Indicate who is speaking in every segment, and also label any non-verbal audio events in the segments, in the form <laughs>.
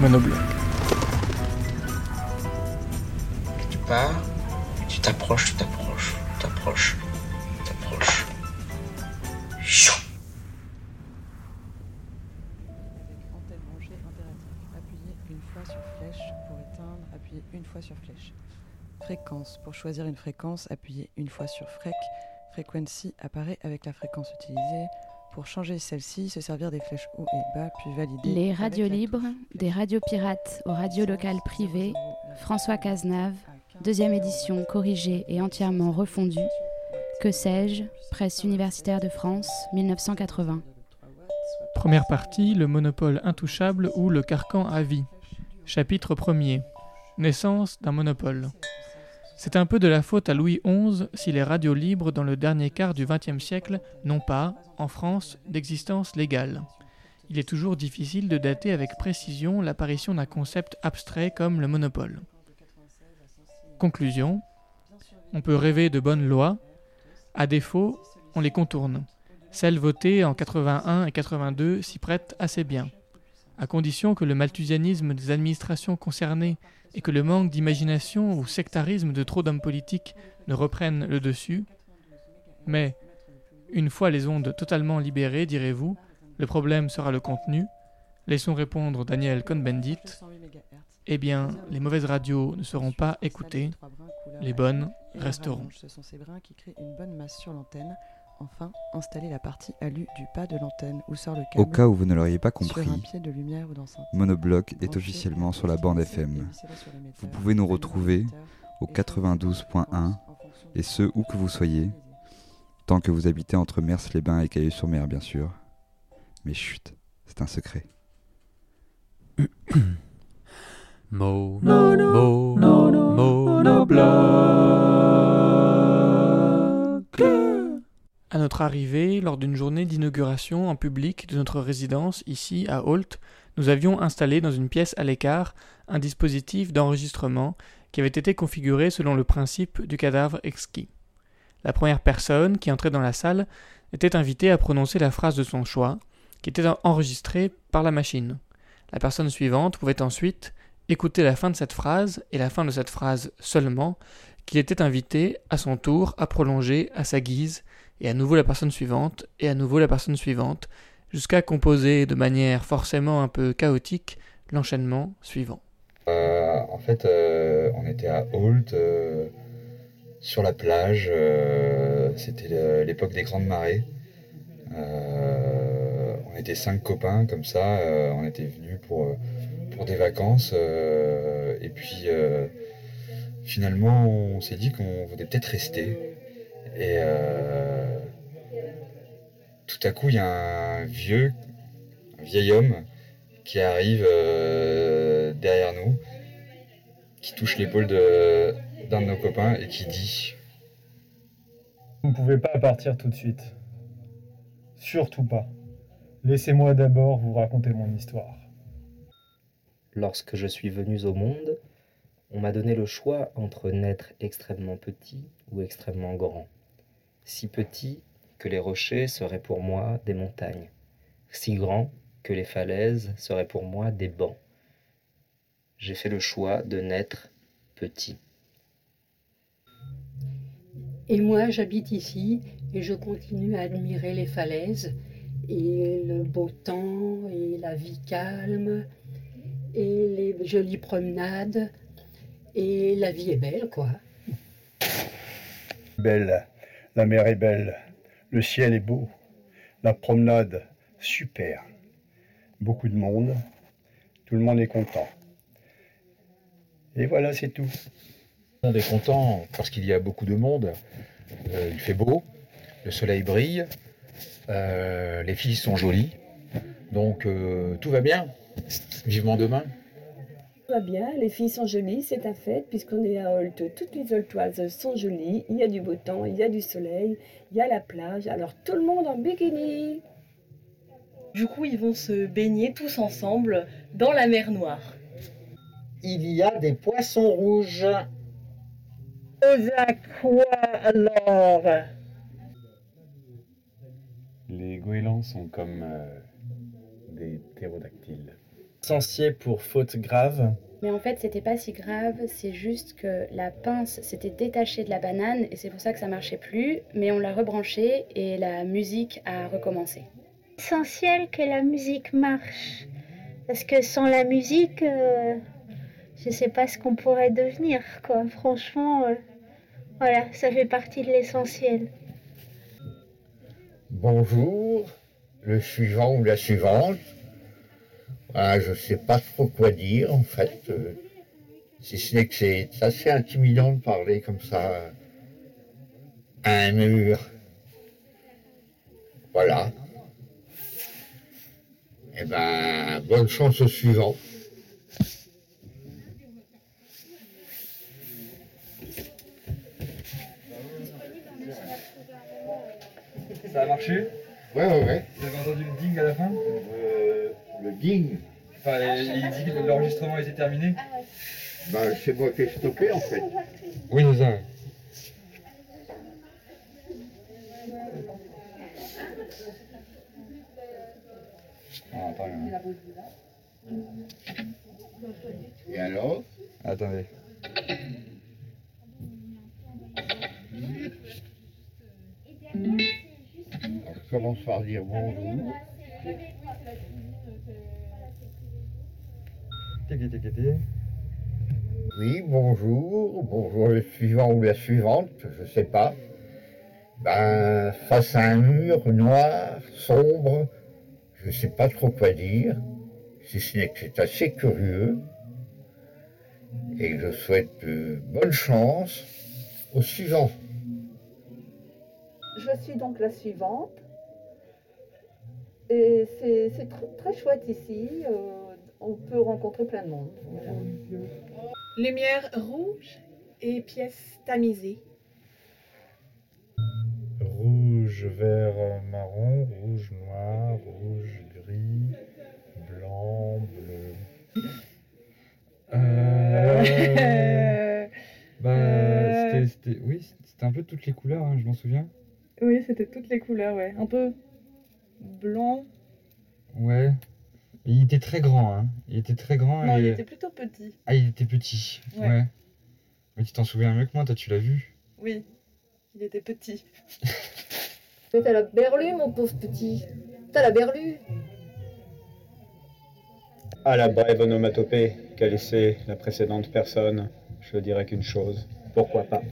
Speaker 1: Monobloc.
Speaker 2: Tu pars, tu t'approches, tu t'approches, tu t'approches, tu t'approches. Chou.
Speaker 3: Antenne branchée impérative. Appuyez une fois sur flèche pour éteindre. Appuyez une fois sur flèche. Fréquence. Pour choisir une fréquence, appuyez une fois sur frec. Frequency apparaît avec la fréquence utilisée. Pour changer celle-ci, se servir des flèches haut et bas, puis valider.
Speaker 4: Les radios libres, des radios pirates aux radios locales privées, François Cazenave, deuxième édition corrigée et entièrement refondue. Que sais-je Presse universitaire de France, 1980.
Speaker 1: Première partie, le monopole intouchable ou le carcan à vie. Chapitre 1er. Naissance d'un monopole. C'est un peu de la faute à Louis XI si les radios libres dans le dernier quart du XXe siècle n'ont pas, en France, d'existence légale. Il est toujours difficile de dater avec précision l'apparition d'un concept abstrait comme le monopole. Conclusion. On peut rêver de bonnes lois. À défaut, on les contourne. Celles votées en 81 et 82 s'y prêtent assez bien. À condition que le malthusianisme des administrations concernées et que le manque d'imagination ou sectarisme de trop d'hommes politiques ne reprennent le dessus. Mais, une fois les ondes totalement libérées, direz-vous, le problème sera le contenu. Laissons répondre Daniel Cohn-Bendit. Eh bien, les mauvaises radios ne seront pas écoutées, les bonnes resteront.
Speaker 3: Enfin, installer la partie alu du pas de l'antenne où sort le câble.
Speaker 5: Au cas où vous ne l'auriez pas
Speaker 3: sur un
Speaker 5: compris,
Speaker 3: pied de lumière ou d'enceinte.
Speaker 5: Monobloc est officiellement sur la bande FM. Vous pouvez nous retrouver au
Speaker 3: et choisissez la
Speaker 5: 92.1
Speaker 3: fréquence en fonction
Speaker 5: et ce où que vous soyez, tant que vous habitez entre Mers-les-Bains et Cailleux-sur-Mer bien sûr. Mais chut, c'est un secret.
Speaker 6: Mo, mo, mo, monobloc.
Speaker 1: À notre arrivée, lors d'une journée d'inauguration en public de notre résidence ici à Holt, nous avions installé dans une pièce à l'écart un dispositif d'enregistrement qui avait été configuré selon le principe du cadavre exquis. La première personne qui entrait dans la salle était invitée à prononcer la phrase de son choix, qui était enregistrée par la machine. La personne suivante pouvait ensuite écouter la fin de cette phrase et la fin de cette phrase seulement, qu'il était invité à son tour à prolonger à sa guise et à nouveau la personne suivante, et à nouveau la personne suivante, jusqu'à composer de manière forcément un peu chaotique l'enchaînement suivant.
Speaker 7: Euh, en fait, euh, on était à Holt, euh, sur la plage. C'était l'époque des grandes marées. On était cinq copains comme ça. on était venus pour, pour des vacances. et puis, finalement, on s'est dit qu'on voulait peut-être rester. Et euh, tout à coup, il y a un vieux, un vieil homme qui arrive euh, derrière nous, qui touche l'épaule de- d'un de nos copains et qui dit
Speaker 8: Vous ne pouvez pas partir tout de suite. Surtout pas. Laissez-moi d'abord vous raconter mon histoire.
Speaker 9: Lorsque je suis venu au monde, on m'a donné le choix entre naître extrêmement petit ou extrêmement grand. Si petit que les rochers seraient pour moi des montagnes, si grand que les falaises seraient pour moi des bancs. J'ai fait le choix de naître petit.
Speaker 10: Et moi, j'habite ici et je continue à admirer les falaises et le beau temps et la vie calme.
Speaker 11: et les jolies promenades. Et la vie est belle, quoi.
Speaker 8: Belle, la mer est belle, le ciel est beau, la promenade super, beaucoup de monde, tout le monde est content. Et voilà, c'est tout.
Speaker 12: On est content parce qu'il y a beaucoup de monde, euh, il fait beau, le soleil brille, euh, les filles sont jolies, donc euh, tout va bien. Vivement demain.
Speaker 10: Tout va bien, les filles sont jolies, c'est ta fête, puisqu'on est à Holt. Toutes les Holtoises sont jolies, il y a du beau temps, il y a du soleil, il y a la plage, alors tout le monde en bikini.
Speaker 13: Du coup, ils vont se baigner tous ensemble dans la mer Noire.
Speaker 14: Il y a des poissons rouges.
Speaker 15: Aux alors
Speaker 16: Les goélands sont comme euh, des ptérodactyles.
Speaker 17: Licencié pour faute grave.
Speaker 4: Mais en fait, c'était pas si grave, c'est juste que la pince s'était détachée de la banane et c'est pour ça que ça marchait plus, mais on l'a rebranchée et la musique a recommencé.
Speaker 18: Essentiel que la musique marche. Parce que sans la musique, euh, je sais pas ce qu'on pourrait devenir, quoi. Franchement, euh, voilà, ça fait partie de l'essentiel.
Speaker 19: Bonjour, le suivant ou la suivante? Ah, je sais pas trop quoi dire en fait. euh, si ce n'est que c'est assez intimidant de parler comme ça euh, à un mur. Voilà. Eh ben, bonne chance au suivant.
Speaker 7: Ça a marché?
Speaker 19: Ouais, ouais, ouais.
Speaker 7: Vous avez entendu le ding à la fin
Speaker 19: Euh, le ding
Speaker 7: Enfin, il dit que l'enregistrement était terminé
Speaker 19: Ben, c'est moi qui ai stoppé en fait.
Speaker 7: Oui, c'est ça.
Speaker 12: Ah, attends,
Speaker 19: Et alors?
Speaker 12: Attendez.
Speaker 19: Alors, je commence par dire bonjour. Oui, bonjour. Bonjour le suivant ou la suivante, je sais pas. Ben, face à un mur noir, sombre, je sais pas trop quoi dire, si ce n'est que c'est assez curieux. Et je souhaite euh, bonne chance au suivant.
Speaker 20: Je suis donc la suivante. Et c'est c'est tr- très chouette ici. euh, on peut rencontrer plein de monde. Voilà.
Speaker 13: Lumière rouge et pièces tamisées.
Speaker 7: Rouge, vert, marron, rouge, noir, rouge, gris, blanc, bleu. Euh... <laughs> bah,
Speaker 13: Euh.
Speaker 7: c'était- c'était, oui, c'était un peu toutes les couleurs, hein, je m'en souviens.
Speaker 13: Oui, c'était toutes les couleurs, ouais. Un peu blanc.
Speaker 7: Ouais. Et il était très grand, hein. Il était très grand.
Speaker 13: Non,
Speaker 7: et...
Speaker 13: il était plutôt petit.
Speaker 7: Ah, il était petit.
Speaker 13: Ouais.
Speaker 7: Ouais. Mais tu t'en souviens mieux que moi, toi, tu l'as vu.
Speaker 13: Oui, il était petit.
Speaker 21: Mais t'as la berlue, mon pauvre petit. T'as la berlue.
Speaker 17: À la brève onomatopée qu'a laissée la précédente personne, je dirais qu'une chose. Pourquoi pas?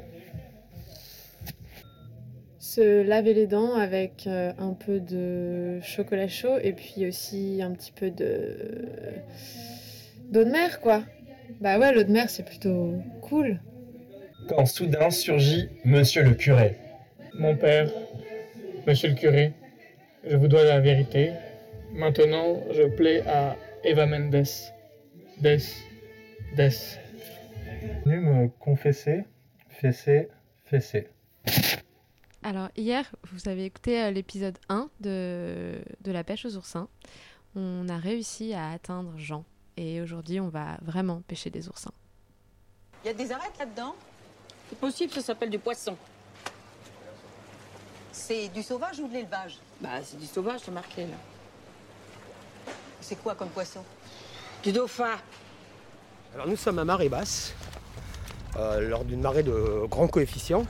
Speaker 22: Se laver les dents avec euh, un peu de chocolat chaud et puis aussi un petit peu de d'eau de mer quoi. Bah ouais, l'eau de mer c'est plutôt cool.
Speaker 17: Quand soudain surgit Monsieur le curé.
Speaker 23: Mon père, monsieur le curé, je vous dois la vérité. Maintenant, je plais à Eva Mendes. Des. Des.
Speaker 7: Venu me confesser, fesser, fesser.
Speaker 24: Alors hier, vous avez écouté euh, l'épisode 1 de, de La pêche aux oursins. On a réussi à atteindre Jean. Et aujourd'hui, on va vraiment pêcher des oursins.
Speaker 25: Il y a des arêtes là-dedans? C'est possible, ça s'appelle du poisson. C'est du sauvage ou de l'élevage? Bah, c'est du sauvage, c'est marqué là. C'est quoi comme poisson? Du dauphin.
Speaker 26: Alors nous sommes à marée basse, euh, lors d'une marée de grand coefficient,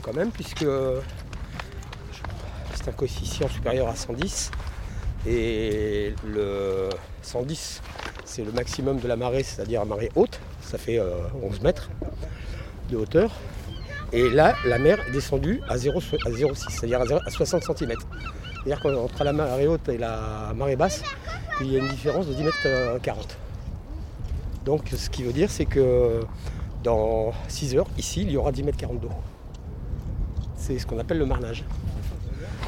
Speaker 26: quand même, puisque c'est un coefficient supérieur à 110. Et le 110, c'est le maximum de la marée, c'est-à-dire la marée haute, ça fait euh, 11 mètres de hauteur. Et là, la mer est descendue à 0,6, à 0,6, c'est-à-dire à, 0 à 60 cm. C'est-à-dire qu'entre la marée haute et la marée basse, il y a une différence de 10 mètres euh, 40. Donc ce qui veut dire, c'est que dans 6 heures, ici, il y aura 10 mètres 40 d'eau. C'est ce qu'on appelle le marnage.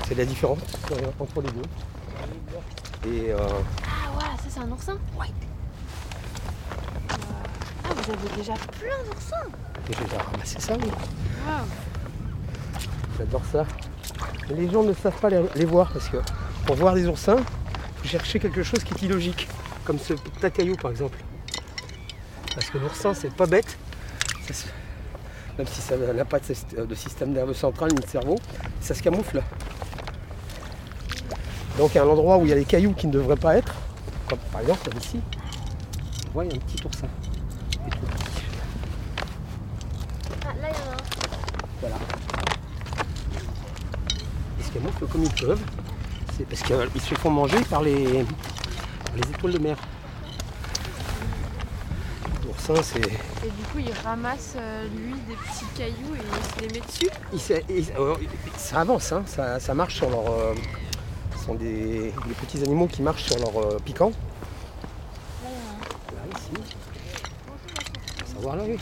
Speaker 26: C'est la différence euh, entre les deux. Et euh,
Speaker 24: Ah, ouais, ça c'est un oursin Ouais. Ah, vous avez déjà plein d'oursins
Speaker 26: j'ai déjà ramassé ça, oui.
Speaker 24: Waouh
Speaker 26: J'adore ça. Mais les gens ne savent pas les, les voir parce que pour voir des oursins, il faut chercher quelque chose qui est illogique. Comme ce petit caillou par exemple. Parce que l'oursin, c'est pas bête. Ça se- Même si ça n'a pas de, syst- de système nerveux central ni de cerveau, ça se camoufle. Donc à un endroit où il y a des cailloux qui ne devraient pas être, comme par exemple comme ici, on voit il y a un petit oursin.
Speaker 24: Ah, là il y en a un.
Speaker 26: Voilà. Ils se camouflent comme ils peuvent. C'est parce qu'ils se font manger par les, par les étoiles de mer. C'est.
Speaker 24: Et du coup, il ramasse euh, lui des petits cailloux et il se les met dessus.
Speaker 26: il se- il- euh, ça avance, hein, ça, ça marche sur leur. euh, ce sont des, des petits animaux qui marchent sur leur euh, piquant.
Speaker 24: Là,
Speaker 26: ici. Savoir là, oui.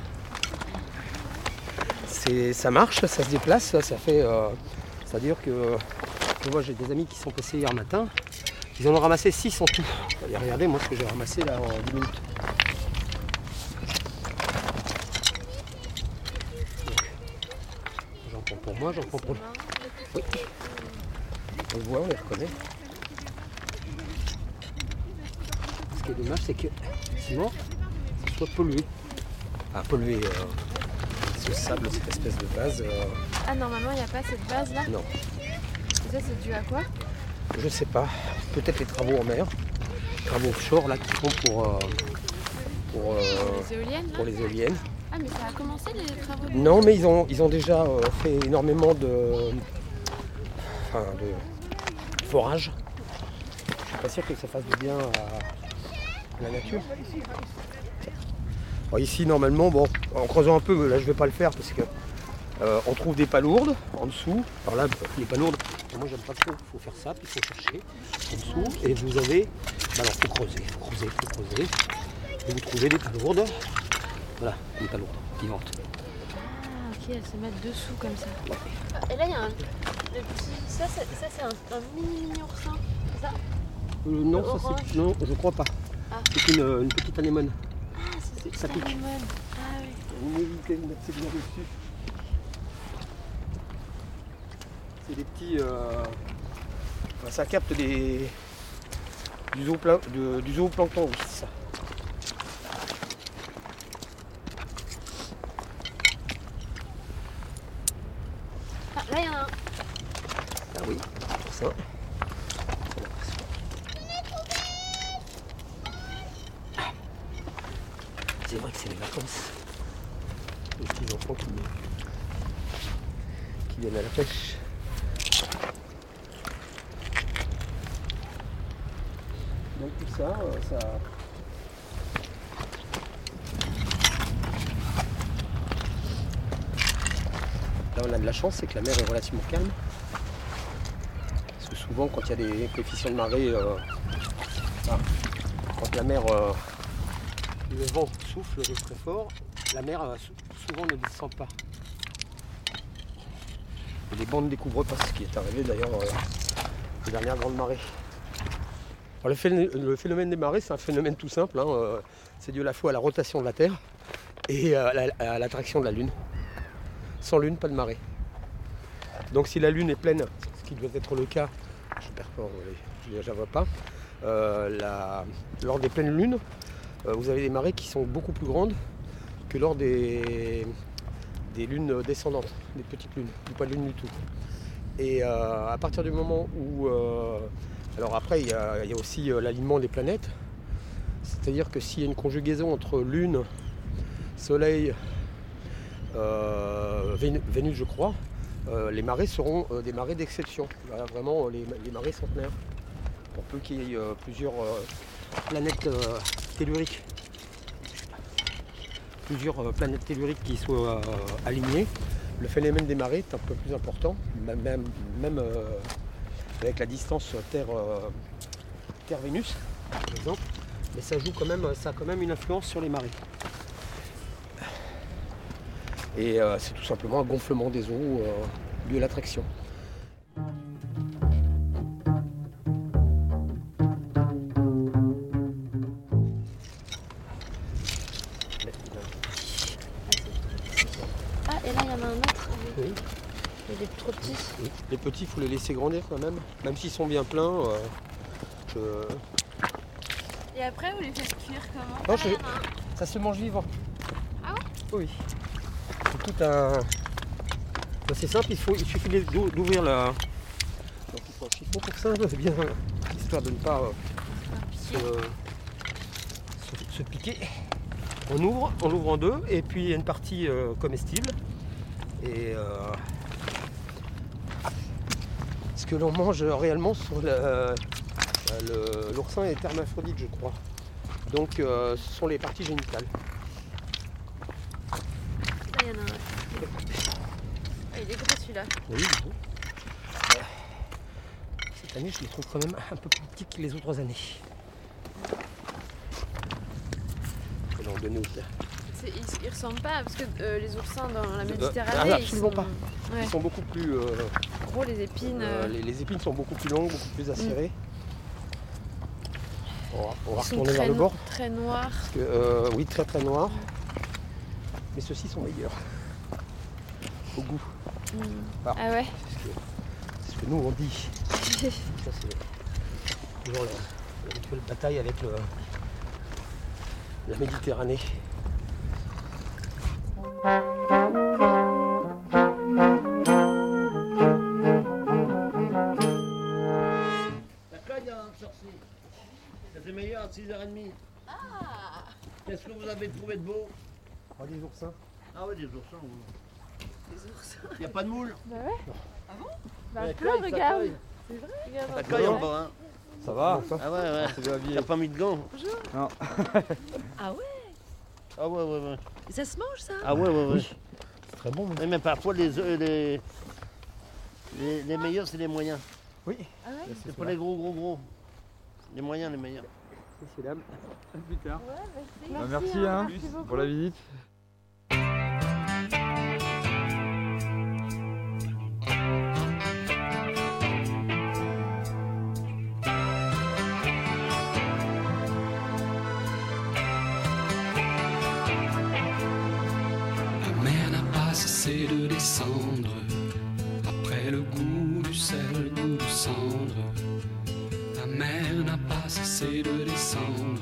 Speaker 26: C'est, ça marche, ça se déplace, ça fait. c'est-à-dire que. Moi, j'ai des amis qui sont passés hier matin. Ils en ont ramassé 6 en tout. Regardez, moi, ce que j'ai ramassé là en 10 minutes. J'en prends pour moi, j'en prends pour. Oui. On le voit, on les reconnaît. Ce qui est dommage, c'est que sinon, ce soit pollué. Enfin, pollué, euh, ce sable, cette espèce de base, euh,
Speaker 24: Ah, normalement, il n'y a pas cette base là
Speaker 26: non.
Speaker 24: Et ça, c'est dû à quoi?
Speaker 26: Je sais pas. Peut-être les travaux en mer. Les travaux offshore là qui font pour, euh, pour, euh,
Speaker 24: les éoliennes
Speaker 26: pour les éoliennes.
Speaker 24: Ah, mais ça a commencé les travaux
Speaker 26: Non, mais ils ont, ils ont déjà euh, fait énormément de, enfin, de forage. Je suis pas sûr que ça fasse du bien à, à la nature. Ici, normalement, bon, en creusant un peu, là je vais pas le faire parce que euh, on trouve des palourdes en dessous. Alors là, les palourdes, moi j'aime pas trop. Il faut faire ça, puis il faut chercher en dessous. Et vous avez, bah alors faut creuser, faut creuser, faut creuser. Et vous trouvez des palourdes. Voilà, des palourdes vivantes.
Speaker 24: Ah, ok, elles se mettent dessous comme ça. Ah, Et là, il y a un le petit. Ça, c'est ça, c'est un, un mini mini oursin. C'est ça?
Speaker 26: Euh, non,
Speaker 24: Le
Speaker 26: ça
Speaker 24: orange.
Speaker 26: c'est. Non, je crois pas.
Speaker 24: Ah.
Speaker 26: C'est une, une petite anémone.
Speaker 24: Ah, c'est
Speaker 26: Ça
Speaker 24: ça
Speaker 26: pique.
Speaker 24: Ah, oui.
Speaker 26: Oui, vous pouvez mettre ces bien dessus. C'est des petits. euh, ça capte des. Du, zoopla- de- du zooplancton, oui, c'est ça.
Speaker 24: Ah, là, il y en a un.
Speaker 26: Ah oui, pour ça. C'est vrai que c'est les vacances. Les petits enfants qui, qui viennent à la pêche. Donc tout ça, euh, ça. Là on a de la chance, c'est que la mer est relativement calme. Souvent quand il y a des coefficients de marée, euh, enfin, quand la mer, euh, le vent souffle très fort, la mer euh, sou- souvent ne descend pas. Et les bancs ne découvrent pas ce qui est arrivé d'ailleurs aux dernières grandes marées. Alors, le, phé- le phénomène des marées, c'est un phénomène tout simple. hein, c'est dû à la fois à la rotation de la Terre et la- à l'attraction de la Lune. Sans Lune, pas de marée. Donc si la Lune est pleine, ce qui doit être le cas, je ne vois pas, euh, lors des pleines lunes, euh, vous avez des marées qui sont beaucoup plus grandes que lors des, lunes descendantes, des petites lunes, ou pas de lune du tout. Et euh, à partir du moment où... alors après, il y y a aussi l'alignement des planètes. C'est-à-dire que s'il y a une conjugaison entre Lune, Soleil, Vénu- Vénus, je crois, les marées seront euh, des marées d'exception. Voilà, vraiment euh, les, marées centenaires. Pour peu qu'il y ait euh, plusieurs, euh, planètes euh, telluriques. Plusieurs euh, planètes telluriques qui soient euh, alignées. Le phénomène des marées est un peu plus important, même, euh, avec la distance Terre, euh, Terre-Vénus, par exemple. Mais ça joue quand même, ça a quand même une influence sur les marées. Et euh, c'est tout simplement un gonflement des eaux euh, dû à l'attraction.
Speaker 24: Ah, et là, il y en a un autre.
Speaker 26: Oui.
Speaker 24: Il est trop petit.
Speaker 26: Les petits, il faut les laisser grandir quand même. Même s'ils sont bien pleins. euh, je-
Speaker 24: Et après, vous les faites cuire comment?
Speaker 26: Non, je- Ça se mange vivant.
Speaker 24: Ah ouais?
Speaker 26: Oui. Ben, c'est simple, il, faut, il suffit d'ou- d'ouvrir la. Il faut un pour ça, <laughs> c'est bien, histoire de ne pas euh, se, piquer. On ouvre, on l'ouvre en deux, et puis il y a une partie euh, comestible. Et euh, ce que l'on mange réellement sur l'oursin est hermaphrodite, je crois. Donc ce sont les parties génitales.
Speaker 24: Là, il y en a un. Ah, il est gros celui-là.
Speaker 26: Oui, bon. Euh, Je les trouve quand même un peu plus petits que les autres années.
Speaker 24: Ils, ils ressemblent pas parce que euh, les oursins dans la
Speaker 26: Euh,
Speaker 24: Méditerranée,
Speaker 26: ah,
Speaker 24: ils
Speaker 26: absolument
Speaker 24: sont,
Speaker 26: pas.
Speaker 24: Ouais.
Speaker 26: Ils sont beaucoup plus. euh,
Speaker 24: gros les épines.
Speaker 26: euh, les, les épines sont beaucoup plus longues, beaucoup plus acérées. On va, on va retourner vers le bord.
Speaker 24: Très noirs.
Speaker 26: Parce que, euh, oui, très très noirs. Mais ceux-ci sont meilleurs. Au goût.
Speaker 24: Mm.
Speaker 26: Ah.
Speaker 24: Ah ouais.
Speaker 26: C'est ce que nous on dit. Ça, c'est toujours la, rituelle bataille avec le, la Méditerranée.
Speaker 27: La cogne en sorcier. C'était meilleur à 6h30.
Speaker 24: Ah
Speaker 27: Qu'est-ce que vous avez trouvé de beau?
Speaker 26: Oh, des oursins.
Speaker 27: Ah oui, des oursins. oui.
Speaker 24: Les oursins.
Speaker 27: Il n'y a pas de moule?
Speaker 24: Bah ouais. Ah bon? Bah plein, regarde. C'est vrai, regarde.
Speaker 27: Ça cogne en bas, hein.
Speaker 26: Ça va
Speaker 27: Ah ouais, ouais. T'as pas mis de gants
Speaker 24: Bonjour.
Speaker 27: Non.
Speaker 24: Ah ouais
Speaker 27: Ah ouais, ouais, ouais.
Speaker 24: Et Ça se mange ça?
Speaker 27: Ah ouais, ouais, ouais.
Speaker 26: Oui. C'est très bon.
Speaker 27: Oui, mais parfois, les, euh, les, les, les meilleurs, c'est les moyens.
Speaker 26: Oui.
Speaker 24: Ah ouais?
Speaker 27: C'est pas les gros, gros, gros. Les moyens, les meilleurs.
Speaker 26: Messieurs, dames. À plus tard.
Speaker 24: Ouais,
Speaker 28: Bah, merci hein, pour la visite.
Speaker 29: De descendre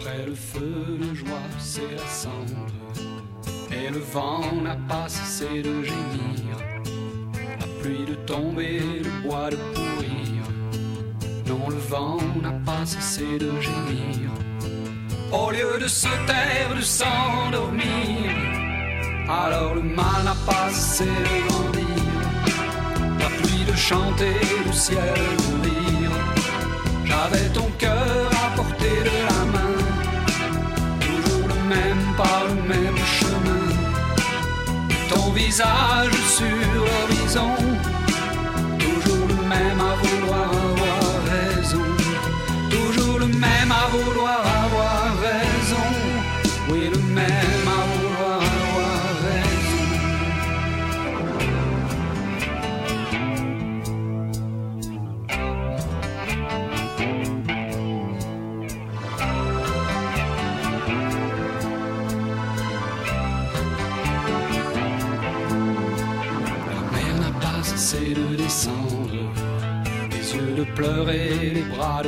Speaker 29: après le feu, le joie, c'est la cendre. Et le vent n'a pas cessé de gémir, la pluie de tomber, le bois de pourrir. Non, le vent n'a pas cessé de gémir. Au lieu de se taire, de s'endormir, alors le mal n'a pas cessé de grandir. La pluie de chanter, le ciel de rire. J'avais ton cœur à portée de la main, toujours le même, par le même chemin. Ton visage sur l'horizon, toujours le même à vouloir avoir raison. Toujours le même à vouloir avoir raison. Oui, le même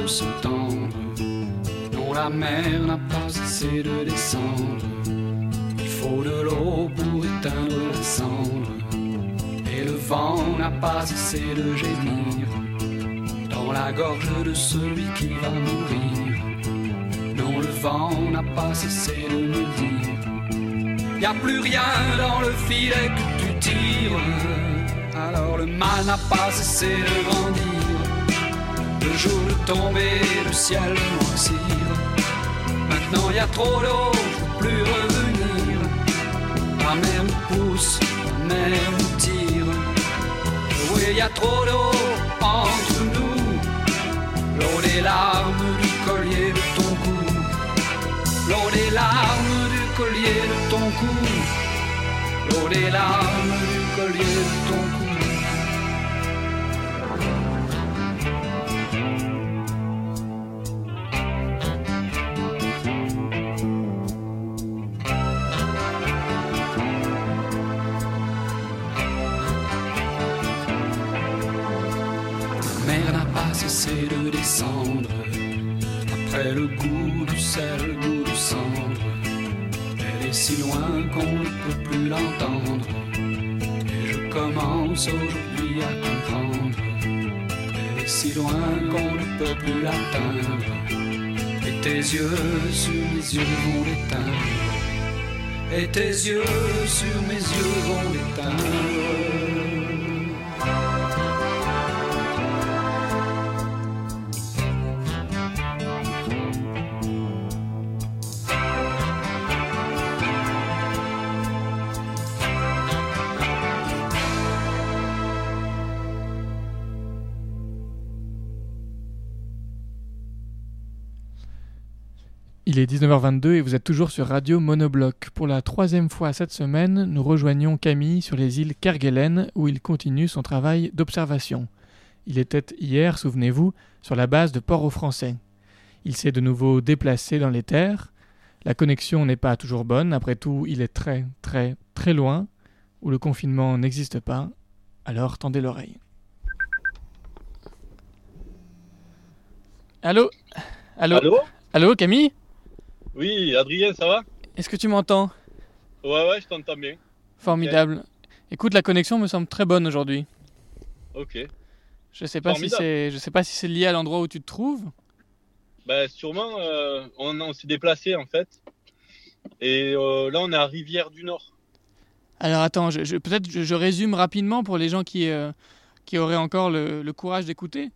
Speaker 29: de se tendre. Non, la mer n'a pas cessé de descendre. Il faut de l'eau pour éteindre la cendre. Et le vent n'a pas cessé de gémir dans la gorge de celui qui va mourir. Non, le vent n'a pas cessé de me dire Y a plus rien dans le filet que tu tires. Alors le mal n'a pas cessé de grandir. Le jour de tomber, le ciel noircir. Maintenant y a trop d'eau, peux plus revenir. La mer me pousse, la mer me tire. Oui, y a trop d'eau entre nous. L'eau des larmes du collier de ton cou. L'eau des larmes du collier de ton cou. L'eau des larmes du collier de ton cou. Commence aujourd'hui à comprendre. Si loin qu'on ne peut plus l'atteindre. Et tes yeux sur mes yeux vont l'éteindre. Et tes yeux sur mes yeux vont l'éteindre.
Speaker 1: Il est 19h22 et vous êtes toujours sur Radio Monobloc. Pour la troisième fois cette semaine, nous rejoignons Camille sur les îles Kerguelen où il continue son travail d'observation. Il était hier, souvenez-vous, sur la base de Port-au-Français. Il s'est de nouveau déplacé dans les terres. La connexion n'est pas toujours bonne, après tout, il est très, très, très loin, où le confinement n'existe pas. Alors tendez l'oreille. Allô? Allô?
Speaker 30: Allô?
Speaker 1: Allô, Camille?
Speaker 30: Oui, Adrien, ça va?
Speaker 1: Est-ce que tu m'entends?
Speaker 30: Ouais, ouais, je t'entends bien.
Speaker 1: Formidable. Écoute, la connexion me semble très bonne aujourd'hui.
Speaker 30: Ok.
Speaker 1: Je sais pas si c'est, je sais pas si c'est lié à l'endroit où tu te trouves.
Speaker 30: Bah, sûrement, euh, on, on s'est déplacé en fait. Et euh, là, on est à Rivière du Nord.
Speaker 1: Alors attends, je, je- peut-être je, je résume rapidement pour les gens qui, euh, qui auraient encore le, le courage d'écouter.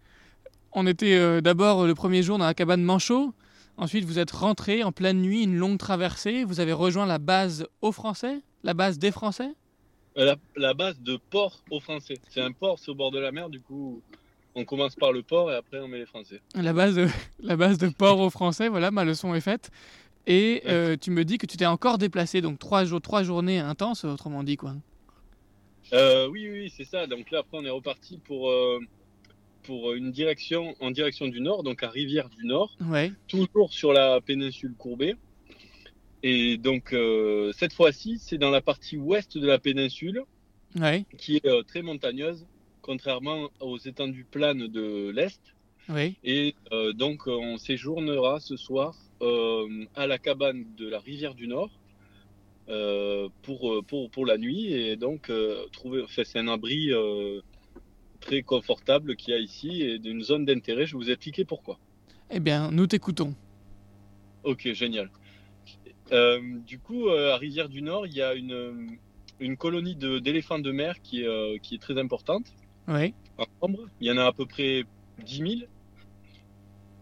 Speaker 1: On était d'abord le premier jour dans la cabane Manchot. Ensuite, vous êtes rentré en pleine nuit, une longue traversée. Vous avez rejoint la base aux Français, la base des Français.
Speaker 30: Euh, La, la base de port aux Français. C'est un port, c'est au bord de la mer, du coup, on commence par le port et après on met les Français.
Speaker 1: La base, de, <laughs> la base de port aux Français, voilà, ma leçon est faite. Et euh, tu me dis que tu t'es encore déplacé, donc trois, jours, trois journées intenses, autrement dit, quoi.
Speaker 30: Euh, oui, oui, oui, c'est ça. Donc là, après, on est reparti pour, euh, pour une direction, en direction du Nord, donc à Rivière du Nord.
Speaker 1: Ouais.
Speaker 30: toujours sur la péninsule courbée. Et donc, euh, cette fois-ci, c'est dans la partie ouest de la péninsule,
Speaker 1: Ouais.
Speaker 30: qui est euh, très montagneuse, contrairement aux étendues planes de l'est. Et euh, donc, euh, on séjournera ce soir euh, à la cabane de la rivière du Nord euh, pour, euh, pour, pour la nuit. Et donc, euh, trouver, c'est un abri euh, très confortable qu'il y a ici et d'une zone d'intérêt. Je vais vous expliquer pourquoi.
Speaker 1: Eh bien, nous t'écoutons.
Speaker 30: Ok, génial. Euh, du coup, euh, à Rivière du Nord, il y a une, une colonie d'éléphants de, mer qui est, euh, qui est très importante.
Speaker 1: Oui.
Speaker 30: En nombre. Il y en a à peu près 10 000.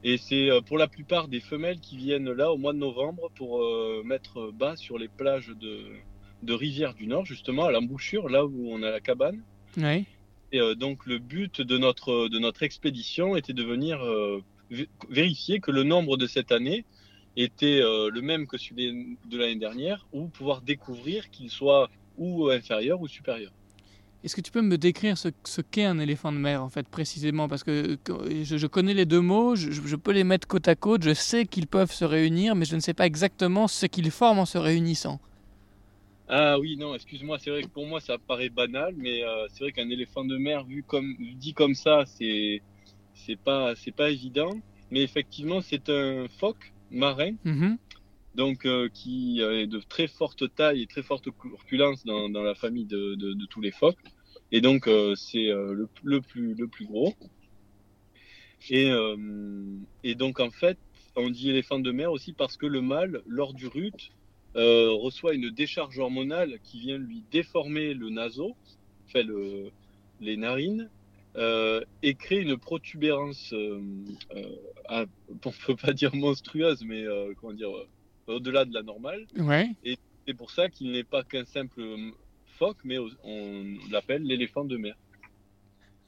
Speaker 30: Et c'est pour la plupart des femelles qui viennent là au mois de novembre pour euh, mettre bas sur les plages de, de Rivière du Nord, justement à l'embouchure, là où on a la cabane.
Speaker 1: Oui.
Speaker 30: Et euh, donc le but de notre, de notre expédition était de venir euh, vé- vérifier que le nombre de cette année était euh, le même que celui de l'année dernière, ou pouvoir découvrir qu'il soit ou inférieur ou supérieur.
Speaker 1: Est-ce que tu peux me décrire ce, qu'est un éléphant de mer, en fait, précisément? Parce que je, connais les deux mots, je peux les mettre côte à côte, je sais qu'ils peuvent se réunir, mais je ne sais pas exactement ce qu'ils forment en se réunissant.
Speaker 30: Ah oui, non, excuse-moi, c'est vrai que pour moi ça paraît banal, mais euh, c'est vrai qu'un éléphant de mer vu comme dit comme ça, c'est c'est pas c'est pas évident, mais effectivement c'est un phoque marin,
Speaker 1: Mhm.
Speaker 30: donc euh, qui euh, est de très forte taille et très forte corpulence dans, dans la famille de, de, de tous les phoques, et donc euh, c'est le, le plus le plus gros. Et et donc en fait, on dit éléphant de mer aussi parce que le mâle lors du rut euh, reçoit une décharge hormonale qui vient lui déformer le naso, fait le, les narines, euh, et crée une protubérance, euh, à- on peut pas dire monstrueuse, mais comment dire, au-delà de la normale.
Speaker 1: Ouais.
Speaker 30: Et c'est pour ça qu'il n'est pas qu'un simple euh, phoque, mais on l'appelle l'éléphant de mer.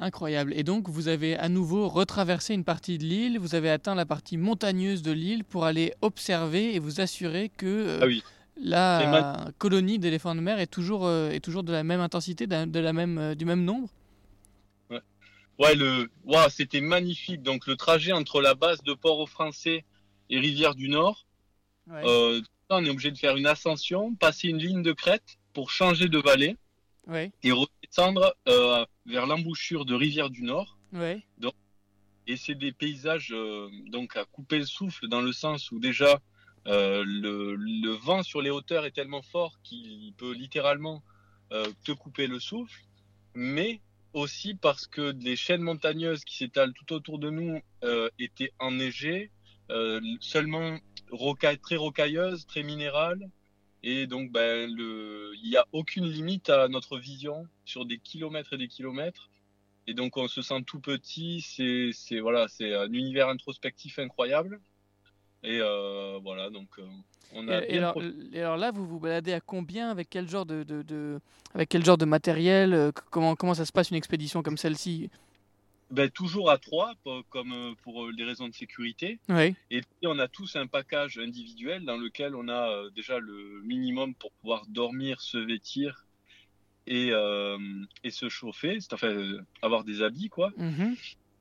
Speaker 1: Incroyable. Et donc, vous avez à nouveau retraversé une partie de l'île, vous avez atteint la partie montagneuse de l'île pour aller observer et vous assurer que euh,
Speaker 30: Ah oui.
Speaker 1: La colonie d'éléphants de mer est toujours, euh, est toujours de la même intensité, de la même, euh, du même nombre.
Speaker 30: Ouais, ouais le, ouah, c'était magnifique. Donc le trajet entre la base de Port-au-Français et Rivière du Nord,
Speaker 1: Ouais.
Speaker 30: euh, on est obligé de faire une ascension, passer une ligne de crête pour changer de vallée
Speaker 1: Ouais.
Speaker 30: et redescendre vers l'embouchure de Rivière du Nord. Donc, et c'est des paysages donc à couper le souffle dans le sens où déjà euh, le, vent sur les hauteurs est tellement fort qu'il peut littéralement euh, te couper le souffle, mais aussi parce que les chaînes montagneuses qui s'étalent tout autour de nous euh, étaient enneigées, seulement roca très rocailleuses, très minérales, et donc ben, il n'y a aucune limite à notre vision sur des kilomètres et des kilomètres. Et donc on se sent tout petit, c'est voilà, c'est un univers introspectif incroyable. Et euh, voilà, donc euh, on a
Speaker 1: Et, alors,
Speaker 30: profité.
Speaker 1: et alors là, vous vous baladez à combien Avec quel genre de, de- de- avec quel genre de matériel euh, comment, comment ça se passe une expédition comme celle-ci?
Speaker 30: Ben, toujours à trois, po- comme pour des raisons de sécurité.
Speaker 1: Oui.
Speaker 30: Et puis on a tous un package individuel dans lequel on a déjà le minimum pour pouvoir dormir, se vêtir et, et se chauffer, c'est enfin euh, avoir des habits quoi.
Speaker 1: Mhm.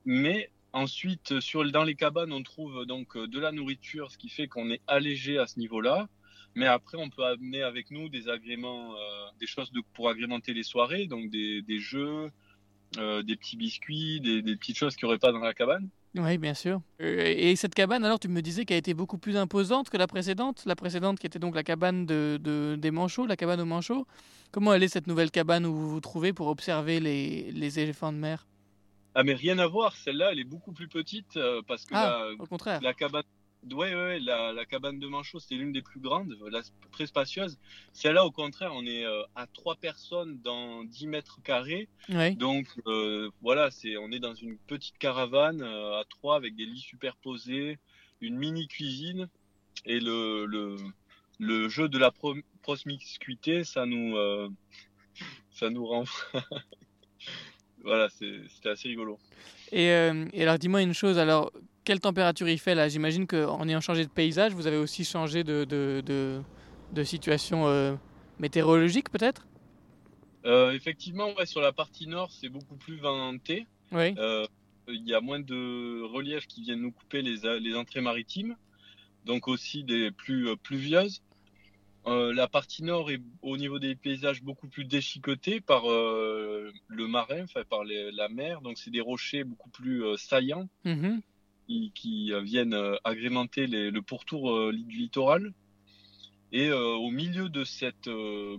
Speaker 30: Mais ensuite, sur, dans les cabanes, on trouve donc euh, de la nourriture, ce qui fait qu'on est allégé à ce niveau-là. Mais après, on peut amener avec nous des agréments, euh, des choses pour agrémenter les soirées, donc des, jeux, euh, des petits biscuits, des, petites choses qu'il n'y aurait pas dans la cabane.
Speaker 1: Oui, bien sûr. Euh, Et cette cabane, alors, tu me disais qu'elle été beaucoup plus imposante que la précédente La précédente qui était donc la cabane de, de- des manchots, la cabane aux manchots. Comment elle est cette nouvelle cabane où vous vous trouvez pour observer les éléphants de mer?
Speaker 30: Ah, mais rien à voir, celle-là, elle est beaucoup plus petite euh, parce que
Speaker 1: Ah,
Speaker 30: la,
Speaker 1: au contraire.
Speaker 30: la cabane. Ouais, ouais, ouais, la, la cabane de Manchot, c'était l'une des plus grandes, la, très spacieuse. Celle-là, au contraire, on est euh, à trois personnes dans 10 mètres carrés.
Speaker 1: Ouais.
Speaker 30: Donc, euh, voilà, c'est, on est dans une petite caravane euh, à trois avec des lits superposés, une mini cuisine. Et le, le, le jeu de la pro- promiscuité, ça nous, euh, <laughs> ça nous rend. Voilà, c'était assez rigolo.
Speaker 1: Et, euh, et alors, dis-moi une chose, alors, quelle température il fait là? J'imagine qu'en ayant changé de paysage, vous avez aussi changé de, de, de, de situation euh, météorologique peut-être?
Speaker 30: Euh, effectivement, ouais, sur la partie nord, c'est beaucoup plus venté.
Speaker 1: Oui.
Speaker 30: Il y a moins de reliefs qui viennent nous couper les, les entrées maritimes, donc aussi des plus pluvieuses. Euh, la partie nord est au niveau des paysages beaucoup plus déchiquetée par euh, le marin, enfin par les- la mer, donc c'est des rochers beaucoup plus euh, saillants
Speaker 1: Mhm.
Speaker 30: qui, qui, viennent agrémenter les- le pourtour du littoral. Et au milieu de cette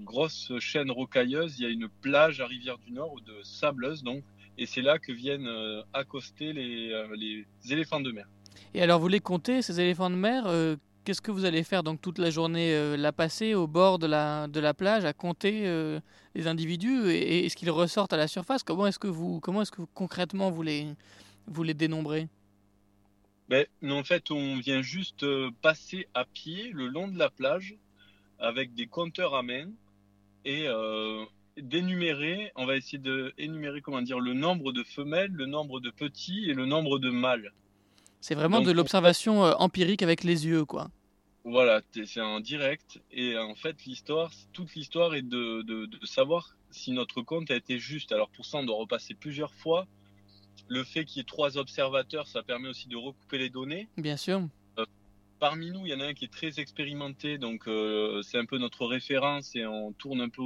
Speaker 30: grosse chaîne rocailleuse, il y a une plage à Rivière du Nord, de sableuse donc, et c'est là que viennent accoster les, les éléphants de mer.
Speaker 1: Et alors, vous les comptez, ces éléphants de mer euh, Qu'est-ce que vous allez faire donc toute la journée euh, La passer au bord de la, de la plage à compter euh, les individus et, et est-ce qu'ils ressortent à la surface? Comment est-ce que vous, comment est-ce que vous, concrètement vous les, vous les dénombrez?
Speaker 30: Ben, en fait, on vient juste euh, passer à pied le long de la plage avec des compteurs à main et euh, d'énumérer, on va essayer d'énumérer, comment dire, le nombre de femelles, le nombre de petits et le nombre de mâles.
Speaker 1: C'est vraiment
Speaker 30: Donc,
Speaker 1: de
Speaker 30: on-
Speaker 1: l'observation empirique avec les yeux, quoi.
Speaker 30: Voilà, c'est en direct. Et en fait, l'histoire, toute l'histoire est de, de, de savoir si notre compte a été juste. Alors pour ça, on doit repasser plusieurs fois. Le fait qu'il y ait trois observateurs, ça permet aussi de recouper les données.
Speaker 1: Bien sûr.
Speaker 30: Euh, parmi nous, il y en a un qui est très expérimenté, donc euh, c'est un peu notre référence et on tourne un peu,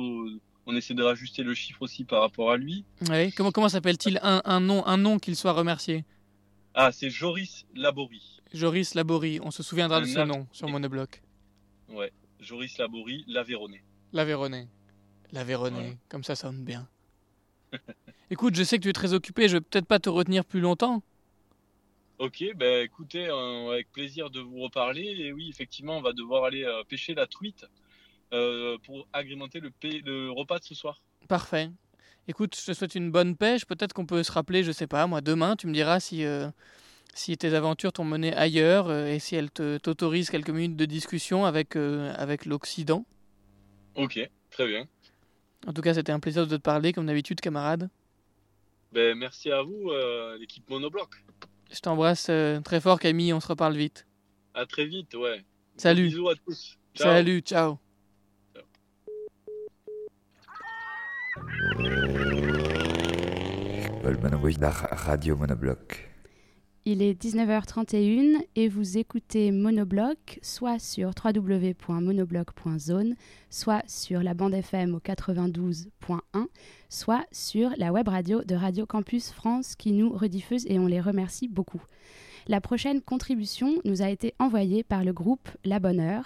Speaker 30: on essaie de rajuster le chiffre aussi par rapport à lui.
Speaker 1: Ouais. Comment, comment s'appelle-t-il? Un, un nom, un nom qu'il soit remercié
Speaker 30: Ah, c'est Joris Laborie.
Speaker 1: Joris Laborie, on se souviendra de ce nom sur Monobloc.
Speaker 30: Ouais, Joris Laborie, l'Aveyronais.
Speaker 1: L'Aveyronais. L'Aveyronais, comme ça sonne bien. <laughs> Écoute, je sais que tu es très occupé, je vais peut-être pas te retenir plus longtemps.
Speaker 30: Ok, ben écoutez, euh, avec plaisir de vous reparler. Et oui, effectivement, on va devoir aller euh, pêcher la truite euh, pour agrémenter le, le repas de ce soir.
Speaker 1: Parfait. Écoute, je te souhaite une bonne pêche. Peut-être qu'on peut se rappeler, je sais pas, moi, demain, tu me diras si, si tes aventures t'ont mené ailleurs euh, et si elles te- t'autorisent quelques minutes de discussion avec, euh, avec l'Occident.
Speaker 30: Ok, très bien.
Speaker 1: En tout cas, c'était un plaisir de te parler, comme d'habitude, camarade.
Speaker 30: Ben, merci à vous, euh, l'équipe Monobloc.
Speaker 1: Je t'embrasse euh, très fort, Camille. On se reparle vite.
Speaker 30: À très vite, ouais.
Speaker 1: Salut.
Speaker 30: Bisous à tous. Ciao.
Speaker 1: Salut, ciao.
Speaker 31: La radio Monobloc.
Speaker 4: Il est 19h31 et vous écoutez Monobloc, soit sur www.monobloc.zone, soit sur la bande FM au 92.1, soit sur la web radio de Radio Campus France qui nous rediffuse et on les remercie beaucoup. La prochaine contribution nous a été envoyée par le groupe La Bonne.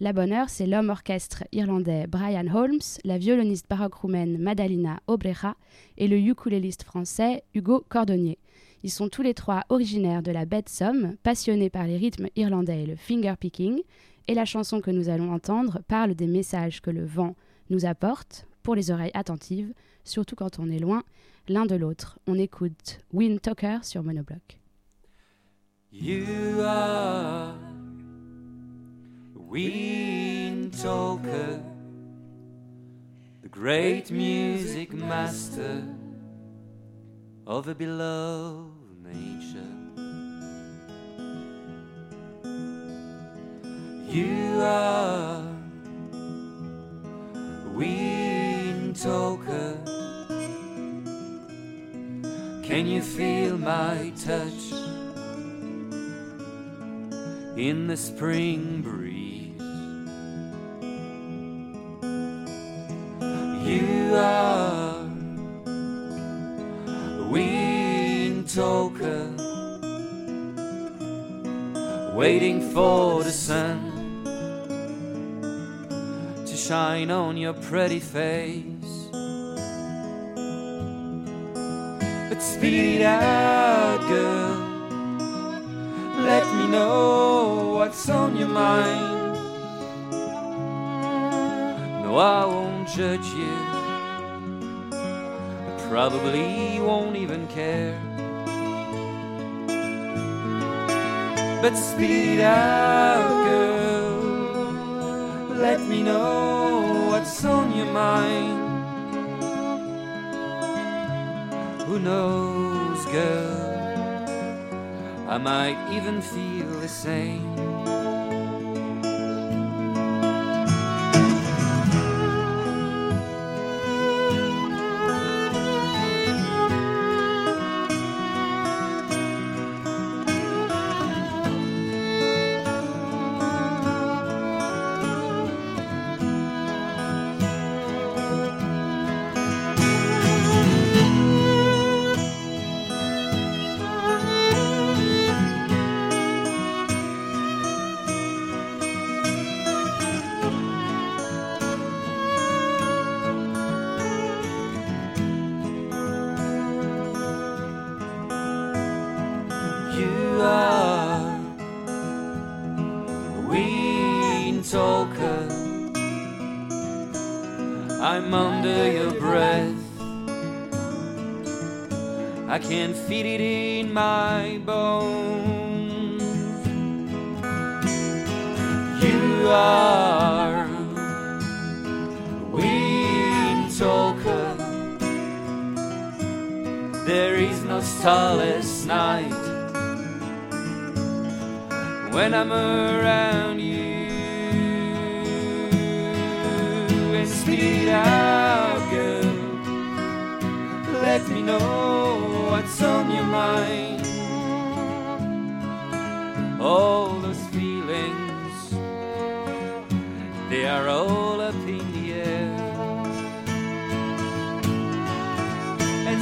Speaker 4: La Bonne Heure, c'est l'homme orchestre irlandais Brian Holmes, la violoniste baroque roumaine Madalina Obreja et le ukuléliste français Hugo Cordonnier. Ils sont tous les trois originaires de la baie de Somme, passionnés par les rythmes irlandais et le finger picking, et la chanson que nous allons entendre parle des messages que le vent nous apporte pour les oreilles attentives, surtout quand on est loin l'un de l'autre. On écoute Win Tucker sur Monobloc.
Speaker 32: You are Ween Talker, the great music master beloved nature. You are Ween Talker. Can you feel my touch? in the spring breeze. You are wind talker, waiting for the sun to shine on your pretty face. But speed it out, girl. Let me know what's on your mind. No, I won't judge you. I probably won't even care. But speed out, girl. Let me know what's on your mind. Who knows, girl? I might even feel the same.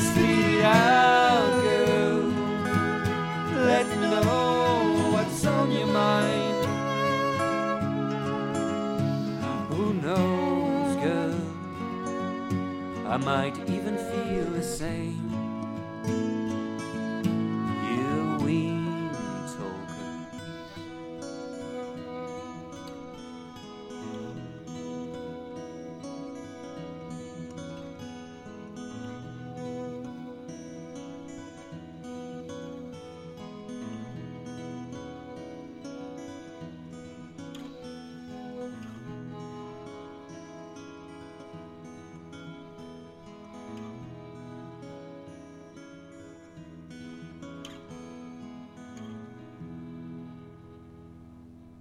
Speaker 32: And speed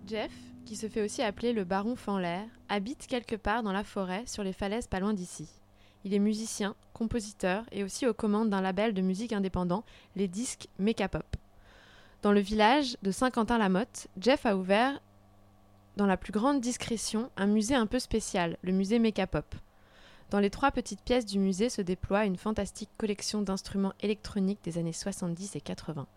Speaker 24: Jeff, qui se fait aussi appeler le baron Fanlair, habite quelque part dans la forêt sur les falaises pas loin d'ici. Il est musicien, compositeur et aussi aux commandes d'un label de musique indépendant, les disques Pop. Dans le village de Saint-Quentin-la-Motte, Jeff a ouvert, dans la plus grande discrétion, un musée un peu spécial, le musée Pop. Dans les trois petites pièces du musée se déploie une fantastique collection d'instruments électroniques des années 70 et 80,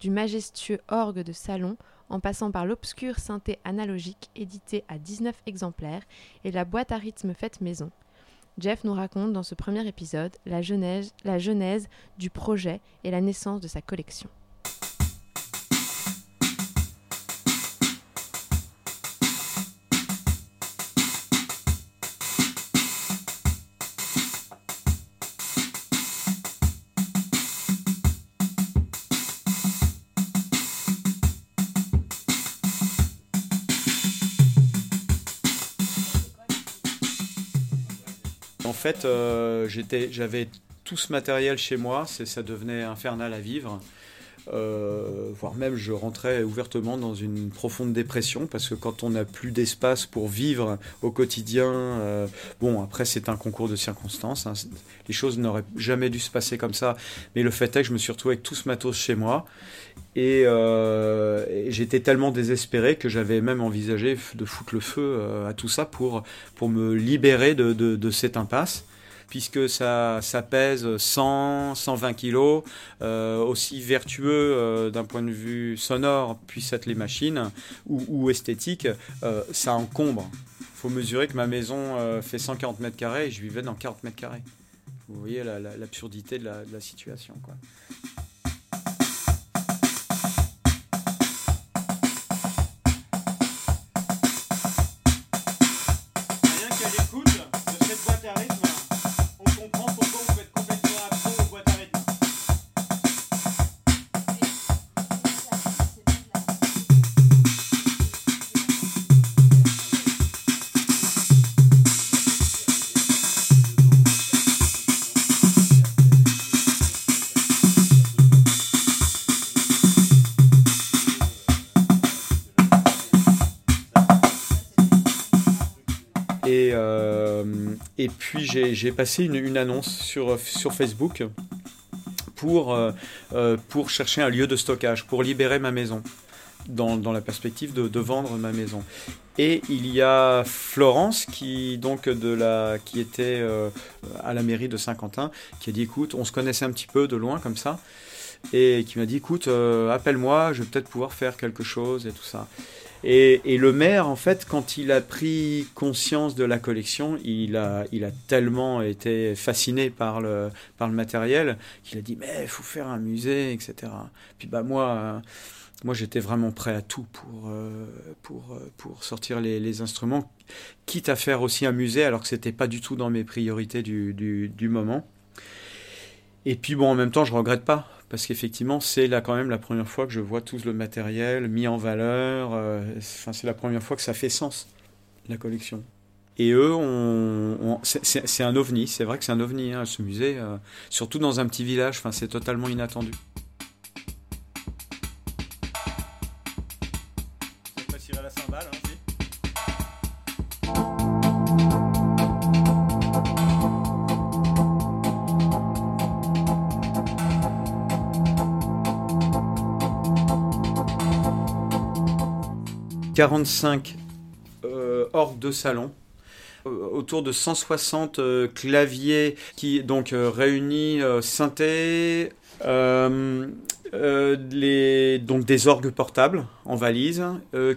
Speaker 24: du majestueux orgue de salon en passant par l'obscur synthé analogique édité à 19 exemplaires et la boîte à rythme faite maison. Jeff nous raconte dans ce premier épisode la genèse, la genèse du projet et la naissance de sa collection.
Speaker 17: En fait, euh, j'avais tout ce matériel chez moi, ça devenait infernal à vivre. Euh, voire même je rentrais ouvertement dans une profonde dépression parce que quand on n'a plus d'espace pour vivre au quotidien, euh, bon après c'est un concours de circonstances, hein, les choses n'auraient jamais dû se passer comme ça, mais le fait est que je me suis retrouvé avec tout ce matos chez moi et, j'étais tellement désespéré que j'avais même envisagé de foutre le feu à tout ça pour, me libérer de cette impasse puisque ça, pèse 100, 120 kilos, euh, aussi vertueux euh, d'un point de vue sonore puissent être les machines ou, esthétique, euh, ça encombre. Il faut mesurer que ma maison fait 140 mètres carrés et je vivais dans 40 mètres carrés. Vous voyez l'absurdité de, la, situation. Et puis j'ai passé une, annonce sur, sur Facebook pour, euh, euh, pour chercher un lieu de stockage, pour libérer ma maison. Dans, dans, la perspective de, vendre ma maison. Et il y a Florence qui donc de la qui était euh, à la mairie de Saint-Quentin qui a dit écoute on se connaissait un petit peu de loin comme ça et qui m'a dit écoute appelle-moi je vais peut-être pouvoir faire quelque chose et tout ça et, le maire, en fait, quand il a pris conscience de la collection, il a, il a tellement été fasciné par le, par le matériel qu'il a dit mais il faut faire un musée, etc. Puis bah moi, moi j'étais vraiment prêt à tout pour, euh, pour, euh, pour sortir les, les, instruments, quitte à faire aussi un musée alors que c'était pas du tout dans mes priorités du, du, du moment. Et puis bon, en même temps, je regrette pas parce qu'effectivement, c'est là quand même la première fois que je vois tout le matériel mis en valeur. Euh, enfin, c'est la première fois que ça fait sens, la collection. Et eux, on, c'est un ovni, c'est vrai que c'est un ovni, hein, ce musée, euh, surtout dans un petit village, enfin, c'est totalement inattendu. 45 euh, orgues de salon euh, autour de 160 euh, claviers qui donc réunis synthé donc des orgues portables en valise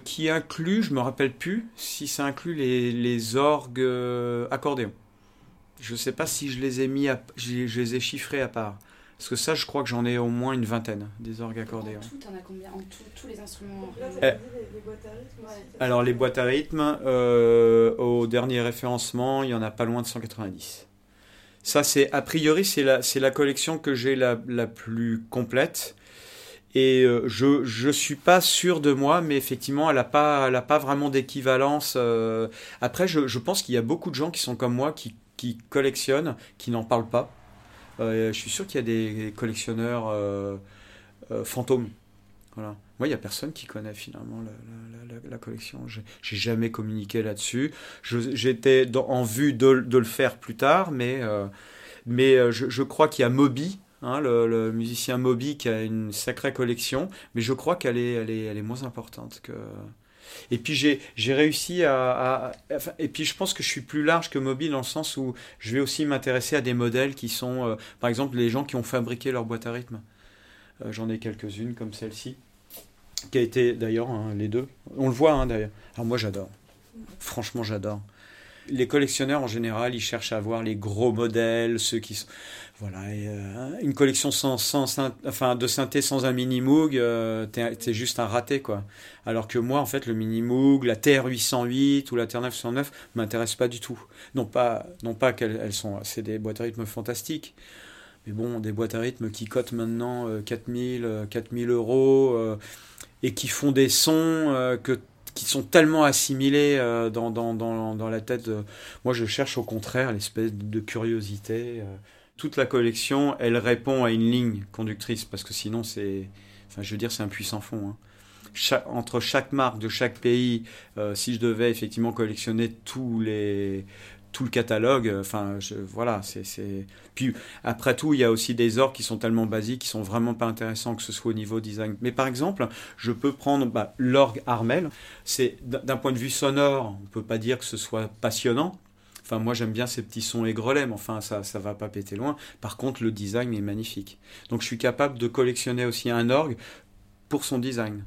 Speaker 17: qui inclut, je me rappelle plus si ça inclut les, les orgues accordéons. Je ne sais pas si je les ai mis, je les ai chiffrés à part. Parce que ça, je crois que j'en ai au moins une vingtaine, des orgues accordéons. En
Speaker 4: tout, t'en as combien En tout, tous les instruments
Speaker 17: eh. Alors, les boîtes à rythme, euh, au dernier référencement, il y en a pas loin de 190. Ça, c'est a priori, c'est la, c'est la collection que j'ai la, la plus complète. Et euh, je ne suis pas sûr de moi, mais effectivement, elle n'a pas, elle a pas vraiment d'équivalence. Euh. Après, je, je pense qu'il y a beaucoup de gens qui sont comme moi, qui, qui collectionnent, qui n'en parlent pas. Euh, je suis sûr qu'il y a des collectionneurs euh, euh, fantômes Voilà. Moi, il n'y a personne qui connaît finalement la, la, la, la collection. J'ai jamais communiqué là-dessus. J'étais en vue de, le faire plus tard, mais, mais je, je, crois qu'il y a Moby, hein, le, le, musicien Moby, qui a une sacrée collection, mais je crois qu'elle est, elle est, elle est moins importante que. Et puis j'ai réussi à, et puis je pense que je suis plus large que Moby dans le sens où je vais aussi m'intéresser à des modèles qui sont, euh, par exemple, les gens qui ont fabriqué leur boîte à rythme. Euh, J'en ai quelques-unes comme celle-ci, qui a été d'ailleurs hein, les deux. On le voit hein, d'ailleurs. Alors moi j'adore. Franchement j'adore. Les collectionneurs en général, ils cherchent à avoir les gros modèles, ceux qui sont voilà, et, euh, une collection sans, sans, enfin, de synthé sans un mini Moog, euh, t'es juste un raté quoi. Alors que moi en fait le mini Moog, la TR808 ou la TR909 m'intéressent pas du tout. Non pas, non pas qu'elles elles sont, c'est des boîtes à rythme fantastiques. Mais bon, des boîtes à rythme qui cotent maintenant euh, 4000, 4000 euros euh, et qui font des sons euh, que, qui sont tellement assimilés euh, dans, dans, dans, dans, la tête. Moi, je cherche au contraire l'espèce de curiosité. Toute la collection, elle répond à une ligne conductrice parce que sinon, c'est. Enfin, je veux dire, c'est un puissant fond. Hein. Entre chaque marque de chaque pays, si je devais effectivement collectionner tous les tout le catalogue. Enfin, je, voilà, c'est. Puis après tout, il y a aussi des orgues qui sont tellement basiques, qui sont vraiment pas intéressants, que ce soit au niveau design. Mais par exemple, je peux prendre bah, l'orgue Armel. C'est d'un point de vue sonore, on peut pas dire que ce soit passionnant. Enfin, moi j'aime bien ces petits sons aigrelets, mais enfin ça ça va pas péter loin. Par contre, le design est magnifique. Donc je suis capable de collectionner aussi un orgue pour son design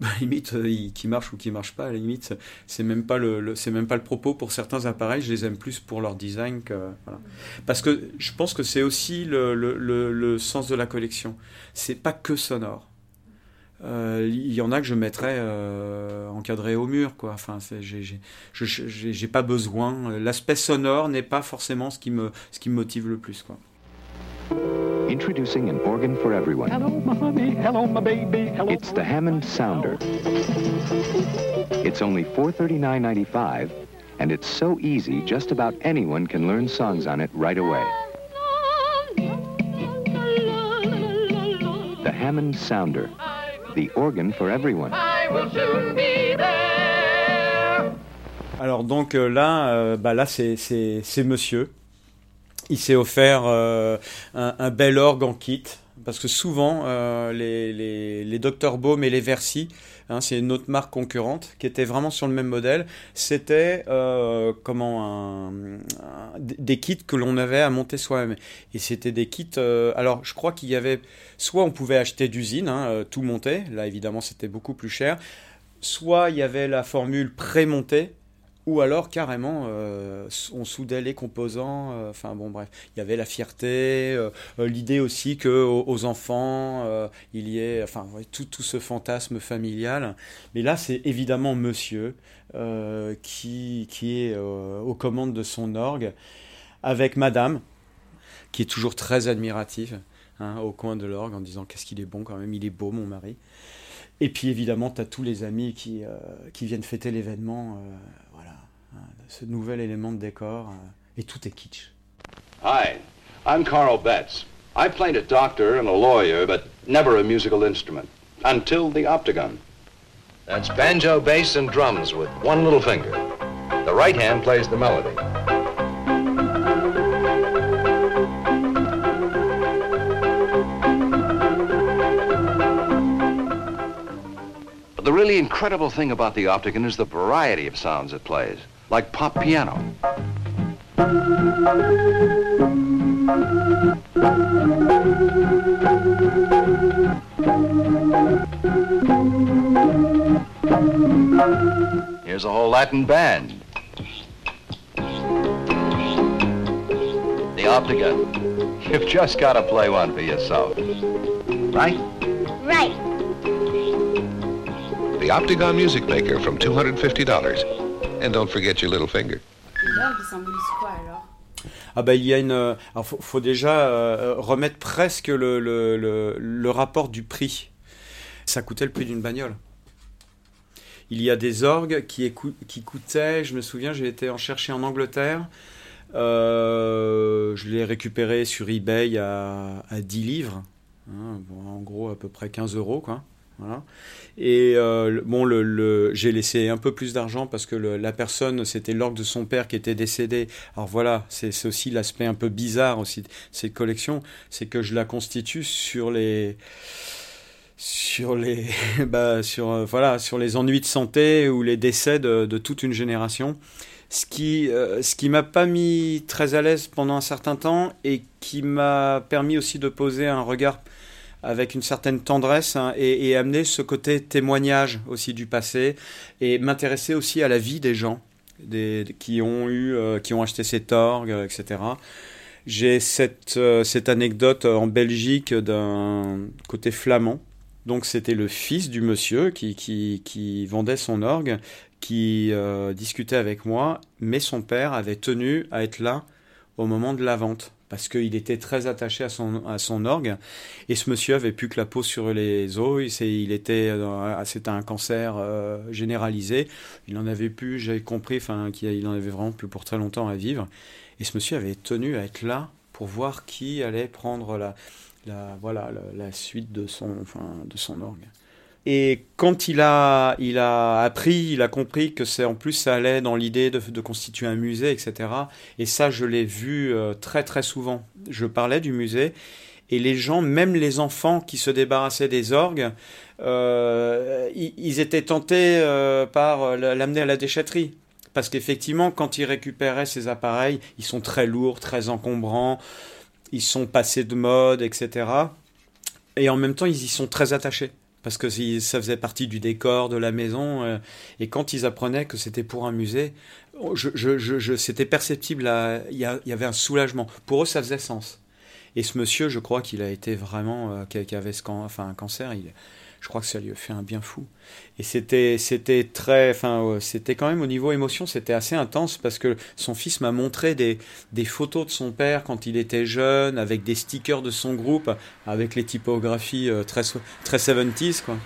Speaker 17: <laughs> limite euh, qui marche ou qui marche pas à la limite c'est même pas le, le c'est même pas le propos pour certains appareils je les aime plus pour leur design que voilà. parce que je pense que c'est aussi le, le, le, sens de la collection c'est pas que sonore il y en a que je mettrais euh, encadré au mur quoi enfin j'ai pas besoin l'aspect sonore n'est pas forcément ce qui me ce qui me motive le plus quoi
Speaker 33: Introducing an organ for everyone.
Speaker 34: Hello, my honey. Hello, my baby. Hello.
Speaker 33: It's the Hammond Sounder. It's only $439.95, and it's so easy, just about anyone can learn songs on it right away. The Hammond Sounder, the organ for everyone.
Speaker 34: I will soon be there.
Speaker 17: Alors donc euh, là, euh, bah là c'est monsieur il s'est offert euh, un, un, bel orgue en kit. Parce que souvent, euh, les, les, les Dr Baum et les Versy, hein, c'est une autre marque concurrente qui était vraiment sur le même modèle, c'était euh, comment des kits que l'on avait à monter soi-même. Et c'était des kits. Euh, alors, je crois qu'il y avait soit on pouvait acheter d'usine, hein, euh, tout monter. Là, évidemment, c'était beaucoup plus cher. Soit il y avait la formule pré-montée ou alors carrément euh, on soudait les composants euh, enfin bon bref il y avait la fierté euh, l'idée aussi que aux, enfants il y ait enfin tout, tout ce fantasme familial mais là c'est évidemment monsieur qui, qui est aux commandes de son orgue avec madame qui est toujours très admirative hein, au coin de l'orgue en disant qu'est-ce qu'il est bon quand même il est beau mon mari et puis évidemment, tu as tous les amis qui, qui viennent fêter l'événement. Voilà, hein, ce nouvel élément de décor. Euh, et tout est kitsch.
Speaker 35: Hi, I'm Carl Betts. I played a doctor and a lawyer, but never a musical instrument. Until the Optigun. That's banjo, bass, and drums with one little finger. The right hand plays the melody. But the really incredible thing about the Optigan is the variety of sounds it plays, like pop piano. Here's a whole Latin band. The Optigan. You've just got to play one for yourself. Right?
Speaker 36: Right.
Speaker 37: The Optigon Music Maker from $250. And don't forget your little finger.
Speaker 17: Ah bah il y a une... Alors faut, déjà euh, remettre presque le, le, le, rapport du prix. Ça coûtait le prix d'une bagnole. Il y a des orgues qui, qui coûtaient, je me souviens, j'ai été en chercher en Angleterre. Euh, je l'ai récupéré sur eBay à, à 10 livres. Hein, en gros, à peu près 15 euros, quoi. Voilà. Et euh, bon, le, le j'ai laissé un peu plus d'argent parce que le, la personne, c'était l'orgue de son père qui était décédé. Alors voilà, c'est aussi l'aspect un peu bizarre aussi de cette collection, c'est que je la constitue sur les sur les <laughs> bah, sur euh, voilà sur les ennuis de santé ou les décès de, de toute une génération ce qui euh, ce qui m'a pas mis très à l'aise pendant un certain temps et qui m'a permis aussi de poser un regard avec une certaine tendresse hein, et, amener ce côté témoignage aussi du passé et m'intéresser aussi à la vie des gens qui ont eu euh, qui ont acheté cet orgue etc j'ai cette, euh, cette anecdote en Belgique d'un côté flamand. Donc c'était le fils du monsieur qui, qui, qui vendait son orgue, qui euh, discutait avec moi, mais son père avait tenu à être là au moment de la vente parce qu'il était très attaché à son, à son orgue. Et ce monsieur avait plus que la peau sur les os. Il était, euh, c'était un cancer euh, généralisé. Il en avait plus, j'avais compris, enfin, qu'il en avait vraiment plus pour très longtemps à vivre. Et ce monsieur avait tenu à être là pour voir qui allait prendre la, la, voilà, la, la, suite de son, enfin, de son orgue. Et quand il a, il a appris, il a compris que c'est en plus ça allait dans l'idée de, constituer un musée, etc. Et ça, je l'ai vu euh, très très souvent. Je parlais du musée et les gens, même les enfants qui se débarrassaient des orgues, euh, ils, étaient tentés euh, par l'amener à la déchetterie. Parce qu'effectivement, quand ils récupéraient ces appareils, ils sont très lourds, très encombrants ils sont passés de mode, etc. Et en même temps, ils y sont très attachés. Parce que ça faisait partie du décor de la maison. Euh, et quand ils apprenaient que c'était pour un musée, je, je, c'était perceptible, il y, avait un soulagement. Pour eux, ça faisait sens. Et ce monsieur, je crois qu'il a été vraiment, euh, avait enfin, un cancer, il, je crois que ça lui a fait un bien fou. Et c'était, c'était très, enfin, c'était quand même au niveau émotion, c'était assez intense parce que son fils m'a montré des, photos de son père quand il était jeune, avec des stickers de son groupe, avec les typographies euh, très, très 70s, quoi.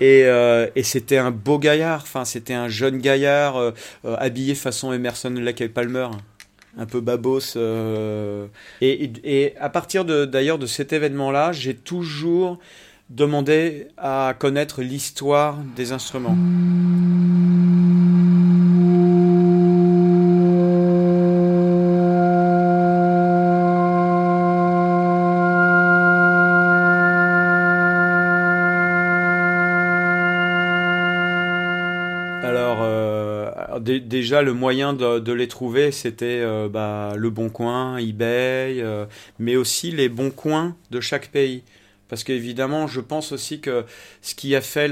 Speaker 17: Et, euh, et c'était un beau gaillard, enfin, c'était un jeune gaillard euh, euh, habillé façon Emerson Lake et Palmer un peu babos. Euh, et, à partir d'ailleurs de cet événement-là, j'ai toujours demandé à connaître l'histoire des instruments. Alors, euh, déjà, le moyen de, de les trouver, c'était euh, bah, le Bon Coin, eBay, euh, mais aussi les bons coins de chaque pays. Parce qu'évidemment, je pense aussi que ce qui a fait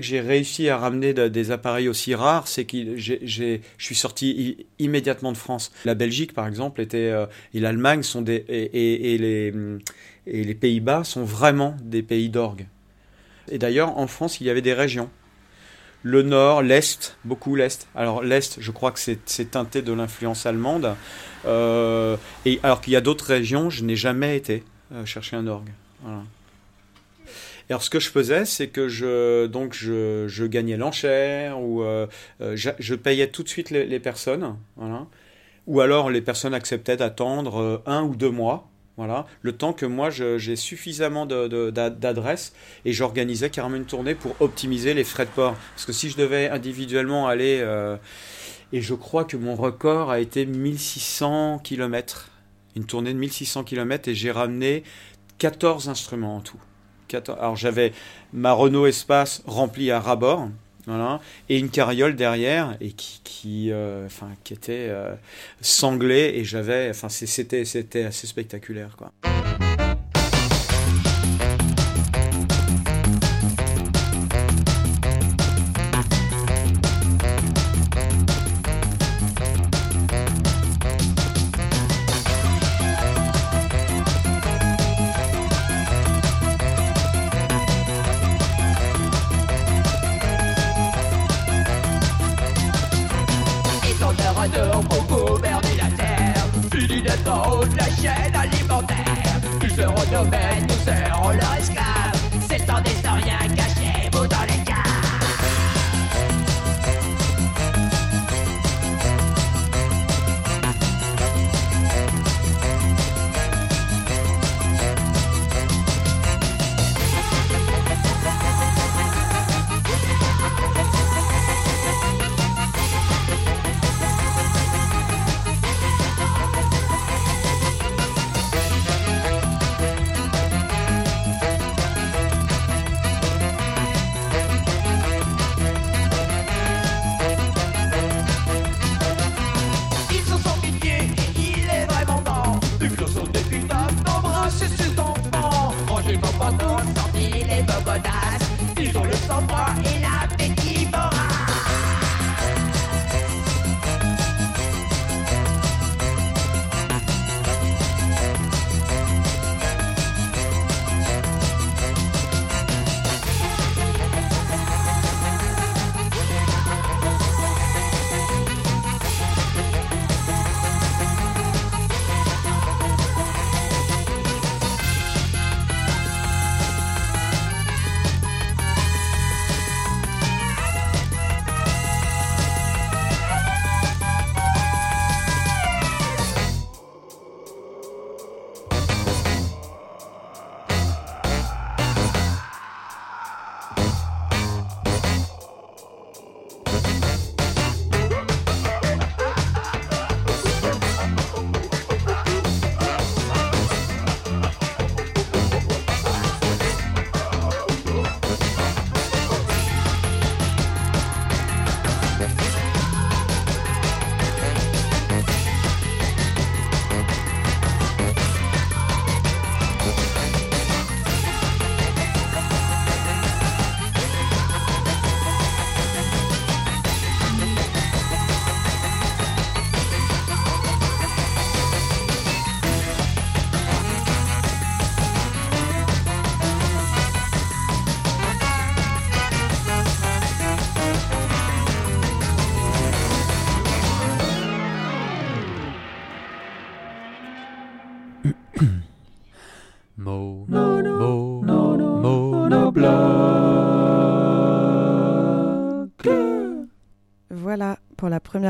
Speaker 17: que j'ai réussi à ramener de, des appareils aussi rares, c'est que je suis sorti immédiatement de France. La Belgique, par exemple, euh, et l'Allemagne sont des et les et les Pays-Bas sont vraiment des pays d'orgue. Et d'ailleurs, en France, il y avait des régions. Le nord, l'est, beaucoup l'est. Alors l'est, je crois que c'est teinté de l'influence allemande. Euh, alors qu'il y a d'autres régions, je n'ai jamais été euh, chercher un orgue. Et alors ce que je faisais, c'est que je donc je, gagnais l'enchère ou euh, je, payais tout de suite les, personnes. Ou alors les personnes acceptaient d'attendre un ou deux mois voilà, le temps que moi j'ai suffisamment d'adresses et j'organisais carrément une tournée pour optimiser les frais de port. Parce que si je devais individuellement aller, et je crois que mon record a été 1600 km, une tournée de 1600 km et j'ai ramené 14 instruments en tout. 14, alors j'avais ma Renault Espace remplie à rabord, voilà, et une carriole derrière et qui, qui, euh, enfin, qui était euh, sanglée et j'avais, enfin, c'était, c'était assez spectaculaire, quoi.
Speaker 3: bad.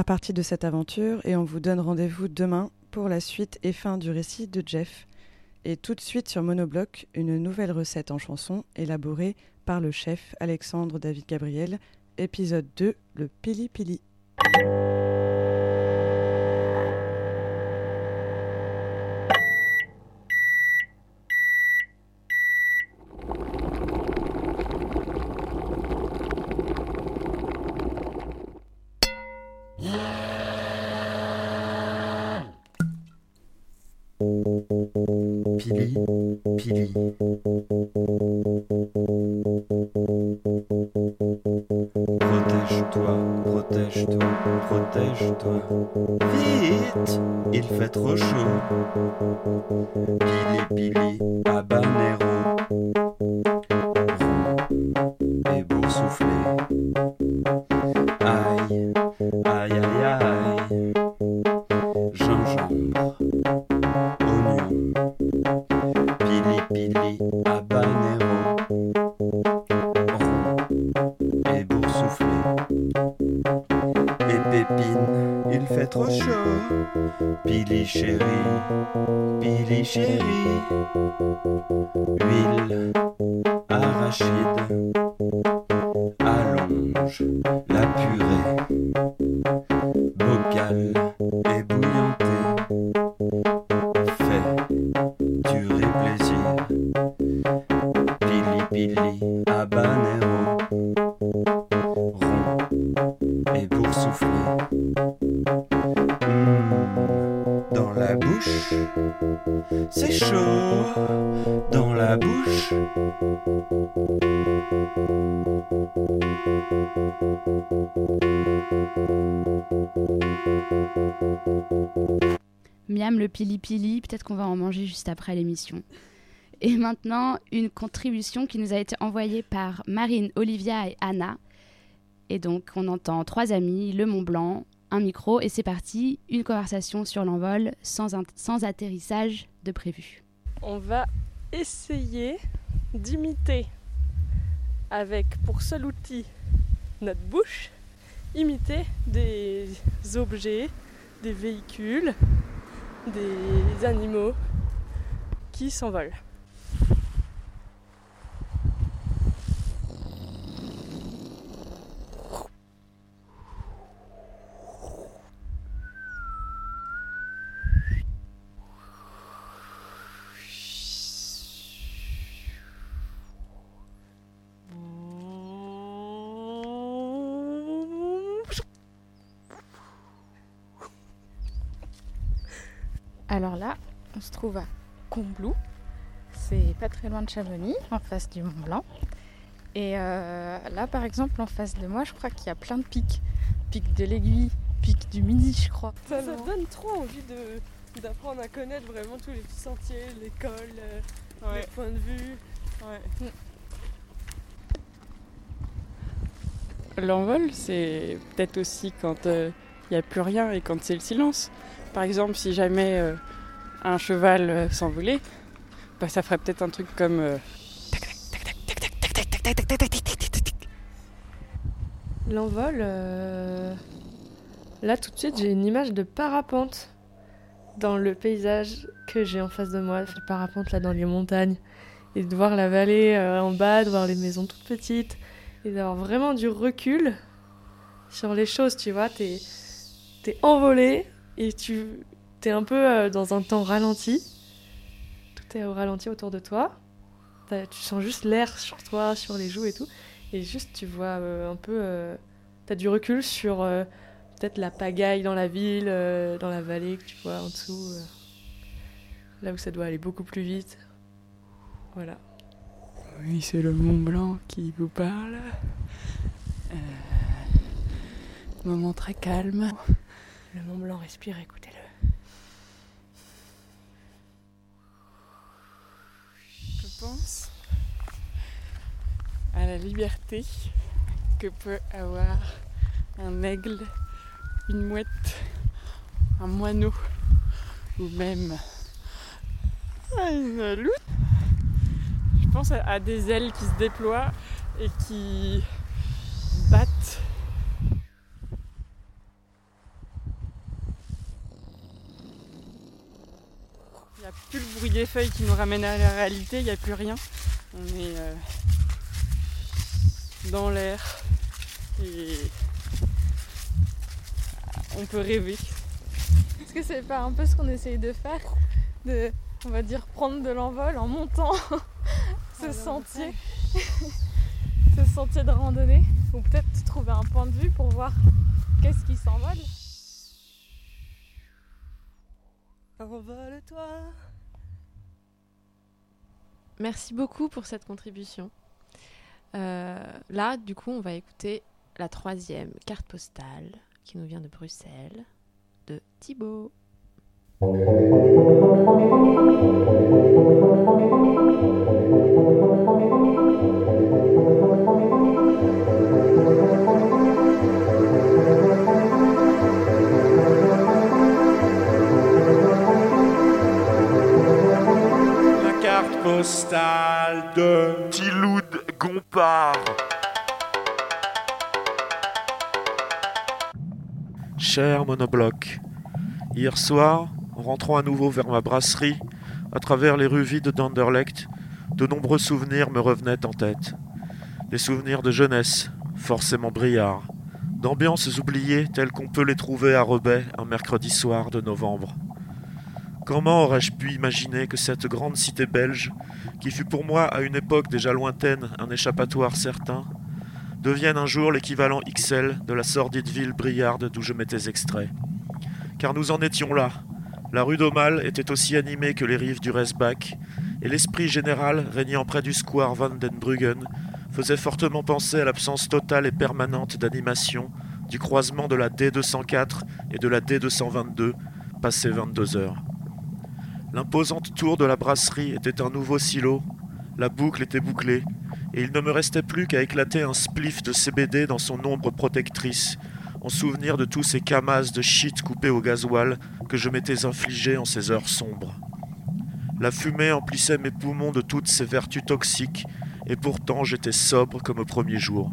Speaker 3: Partie de cette aventure et on vous donne rendez-vous demain pour la suite et fin du récit de Jeff. Et tout de suite sur Monobloc, une nouvelle recette en chanson élaborée par le chef Alexandre David Gabriel, épisode 2, le Pili. Pili,
Speaker 38: Protège-toi, protège-toi, protège-toi. Vite, il fait trop chaud. Pili, pili, habanero.
Speaker 4: Manger juste après l'émission. Et maintenant, une contribution qui nous a été envoyée par Marine, Olivia et Anna. Et donc, on entend trois amis, le Mont Blanc, un micro, et c'est parti, une conversation sur l'envol sans, sans atterrissage de prévu.
Speaker 39: On va essayer d'imiter avec pour seul outil notre bouche, imiter des objets, des véhicules, des animaux qui s'envolent. Alors là, on se trouve à Combloux.
Speaker 40: c'est pas très loin de Chamonix, en face du Mont Blanc. Et euh, là, par exemple, en face de moi, je crois qu'il y a plein de pics. Pic de l'aiguille, pic du midi, je crois.
Speaker 41: Ça, ça donne trop envie de, d'apprendre à connaître vraiment tous les petits sentiers, l'école, euh, les points de vue.
Speaker 36: L'envol, c'est peut-être aussi quand il n'y a plus rien et quand c'est le silence. Par exemple, si jamais euh, un cheval euh, s'envolait, bah, ça ferait peut-être un truc comme. euh,
Speaker 41: L'envol, euh, là tout de suite j'ai une image de parapente dans le paysage que j'ai en face de moi, le parapente là dans les montagnes, et de voir la vallée euh, en bas, de voir les maisons toutes petites, et d'avoir vraiment du recul sur les choses, tu vois, t'es es envolé et tu t'es un peu euh, dans un temps ralenti, tout est au ralenti autour de toi, tu sens juste l'air sur toi, sur les joues et tout. Et juste, tu vois euh, un peu. euh, T'as du recul sur peut-être la pagaille dans la ville, dans la vallée que tu vois en dessous. là où ça doit aller beaucoup plus vite. Voilà.
Speaker 36: Oui, c'est le Mont Blanc qui vous parle. Moment très calme.
Speaker 41: Le Mont Blanc, respire, écoutez-le.
Speaker 36: Je pense à la liberté que peut avoir un aigle, une mouette, un moineau ou même une loutre. Je pense à, des ailes qui se déploient et qui battent. Il n'y a plus le bruit des feuilles qui nous ramène à la réalité, il n'y a plus rien. On est euh, dans l'air et on peut rêver.
Speaker 41: Est-ce que c'est pas un peu ce qu'on essaye de faire De, on va dire, prendre de l'envol en montant ce sentier Ce sentier de randonnée? Ou peut-être trouver un point de vue pour voir qu'est-ce qui s'envole? Envole-toi
Speaker 24: Merci beaucoup pour cette contribution. Euh, là, du coup, on va écouter la troisième carte postale qui nous vient de Bruxelles, de Thibaut.
Speaker 42: Postale de Tiloud Gompard. Cher monobloc, hier soir, en rentrant à nouveau vers ma brasserie, à travers les rues vides d'Anderlecht, de nombreux souvenirs me revenaient en tête. Des souvenirs de jeunesse, forcément brillards, d'ambiances oubliées telles qu'on peut les trouver à Rebais un mercredi soir de novembre. Comment aurais-je pu imaginer que cette grande cité belge, qui fut pour moi à une époque déjà lointaine un échappatoire certain, devienne un jour l'équivalent XL de la sordide ville briarde d'où je m'étais extrait? Car nous en étions là. La rue d'Aumale était aussi animée que les rives du Resbach, et l'esprit général régnant près du square Van den Bruggen faisait fortement penser à l'absence totale et permanente d'animation du croisement de la D204 et de la D222, passé 22 heures. L'imposante tour de la brasserie était un nouveau silo, la boucle était bouclée, et il ne me restait plus qu'à éclater un spliff de CBD dans son ombre protectrice, en souvenir de tous ces camas de shit coupés au gasoil que je m'étais infligé en ces heures sombres. La fumée emplissait mes poumons de toutes ses vertus toxiques, et pourtant j'étais sobre comme au premier jour.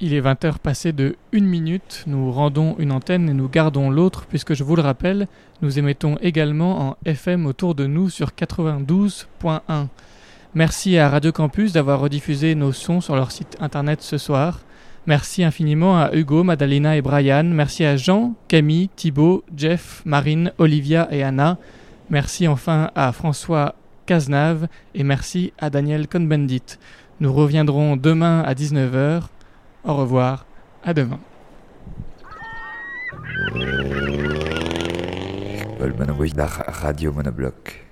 Speaker 1: Il est 20h passé de 1 minute, nous rendons une antenne et nous gardons l'autre puisque je vous le rappelle, nous émettons également en FM autour de nous sur 92.1. Merci à Radio Campus d'avoir rediffusé nos sons sur leur site internet ce soir. Merci infiniment à Hugo, Madalena et Brian. Merci à Jean, Camille, Thibaut, Jeff, Marine, Olivia et Anna. Merci enfin à François Cazenave et merci à Daniel Cohn-Bendit. Nous reviendrons demain à 19h. Au revoir, à demain.
Speaker 31: Radio Monobloc.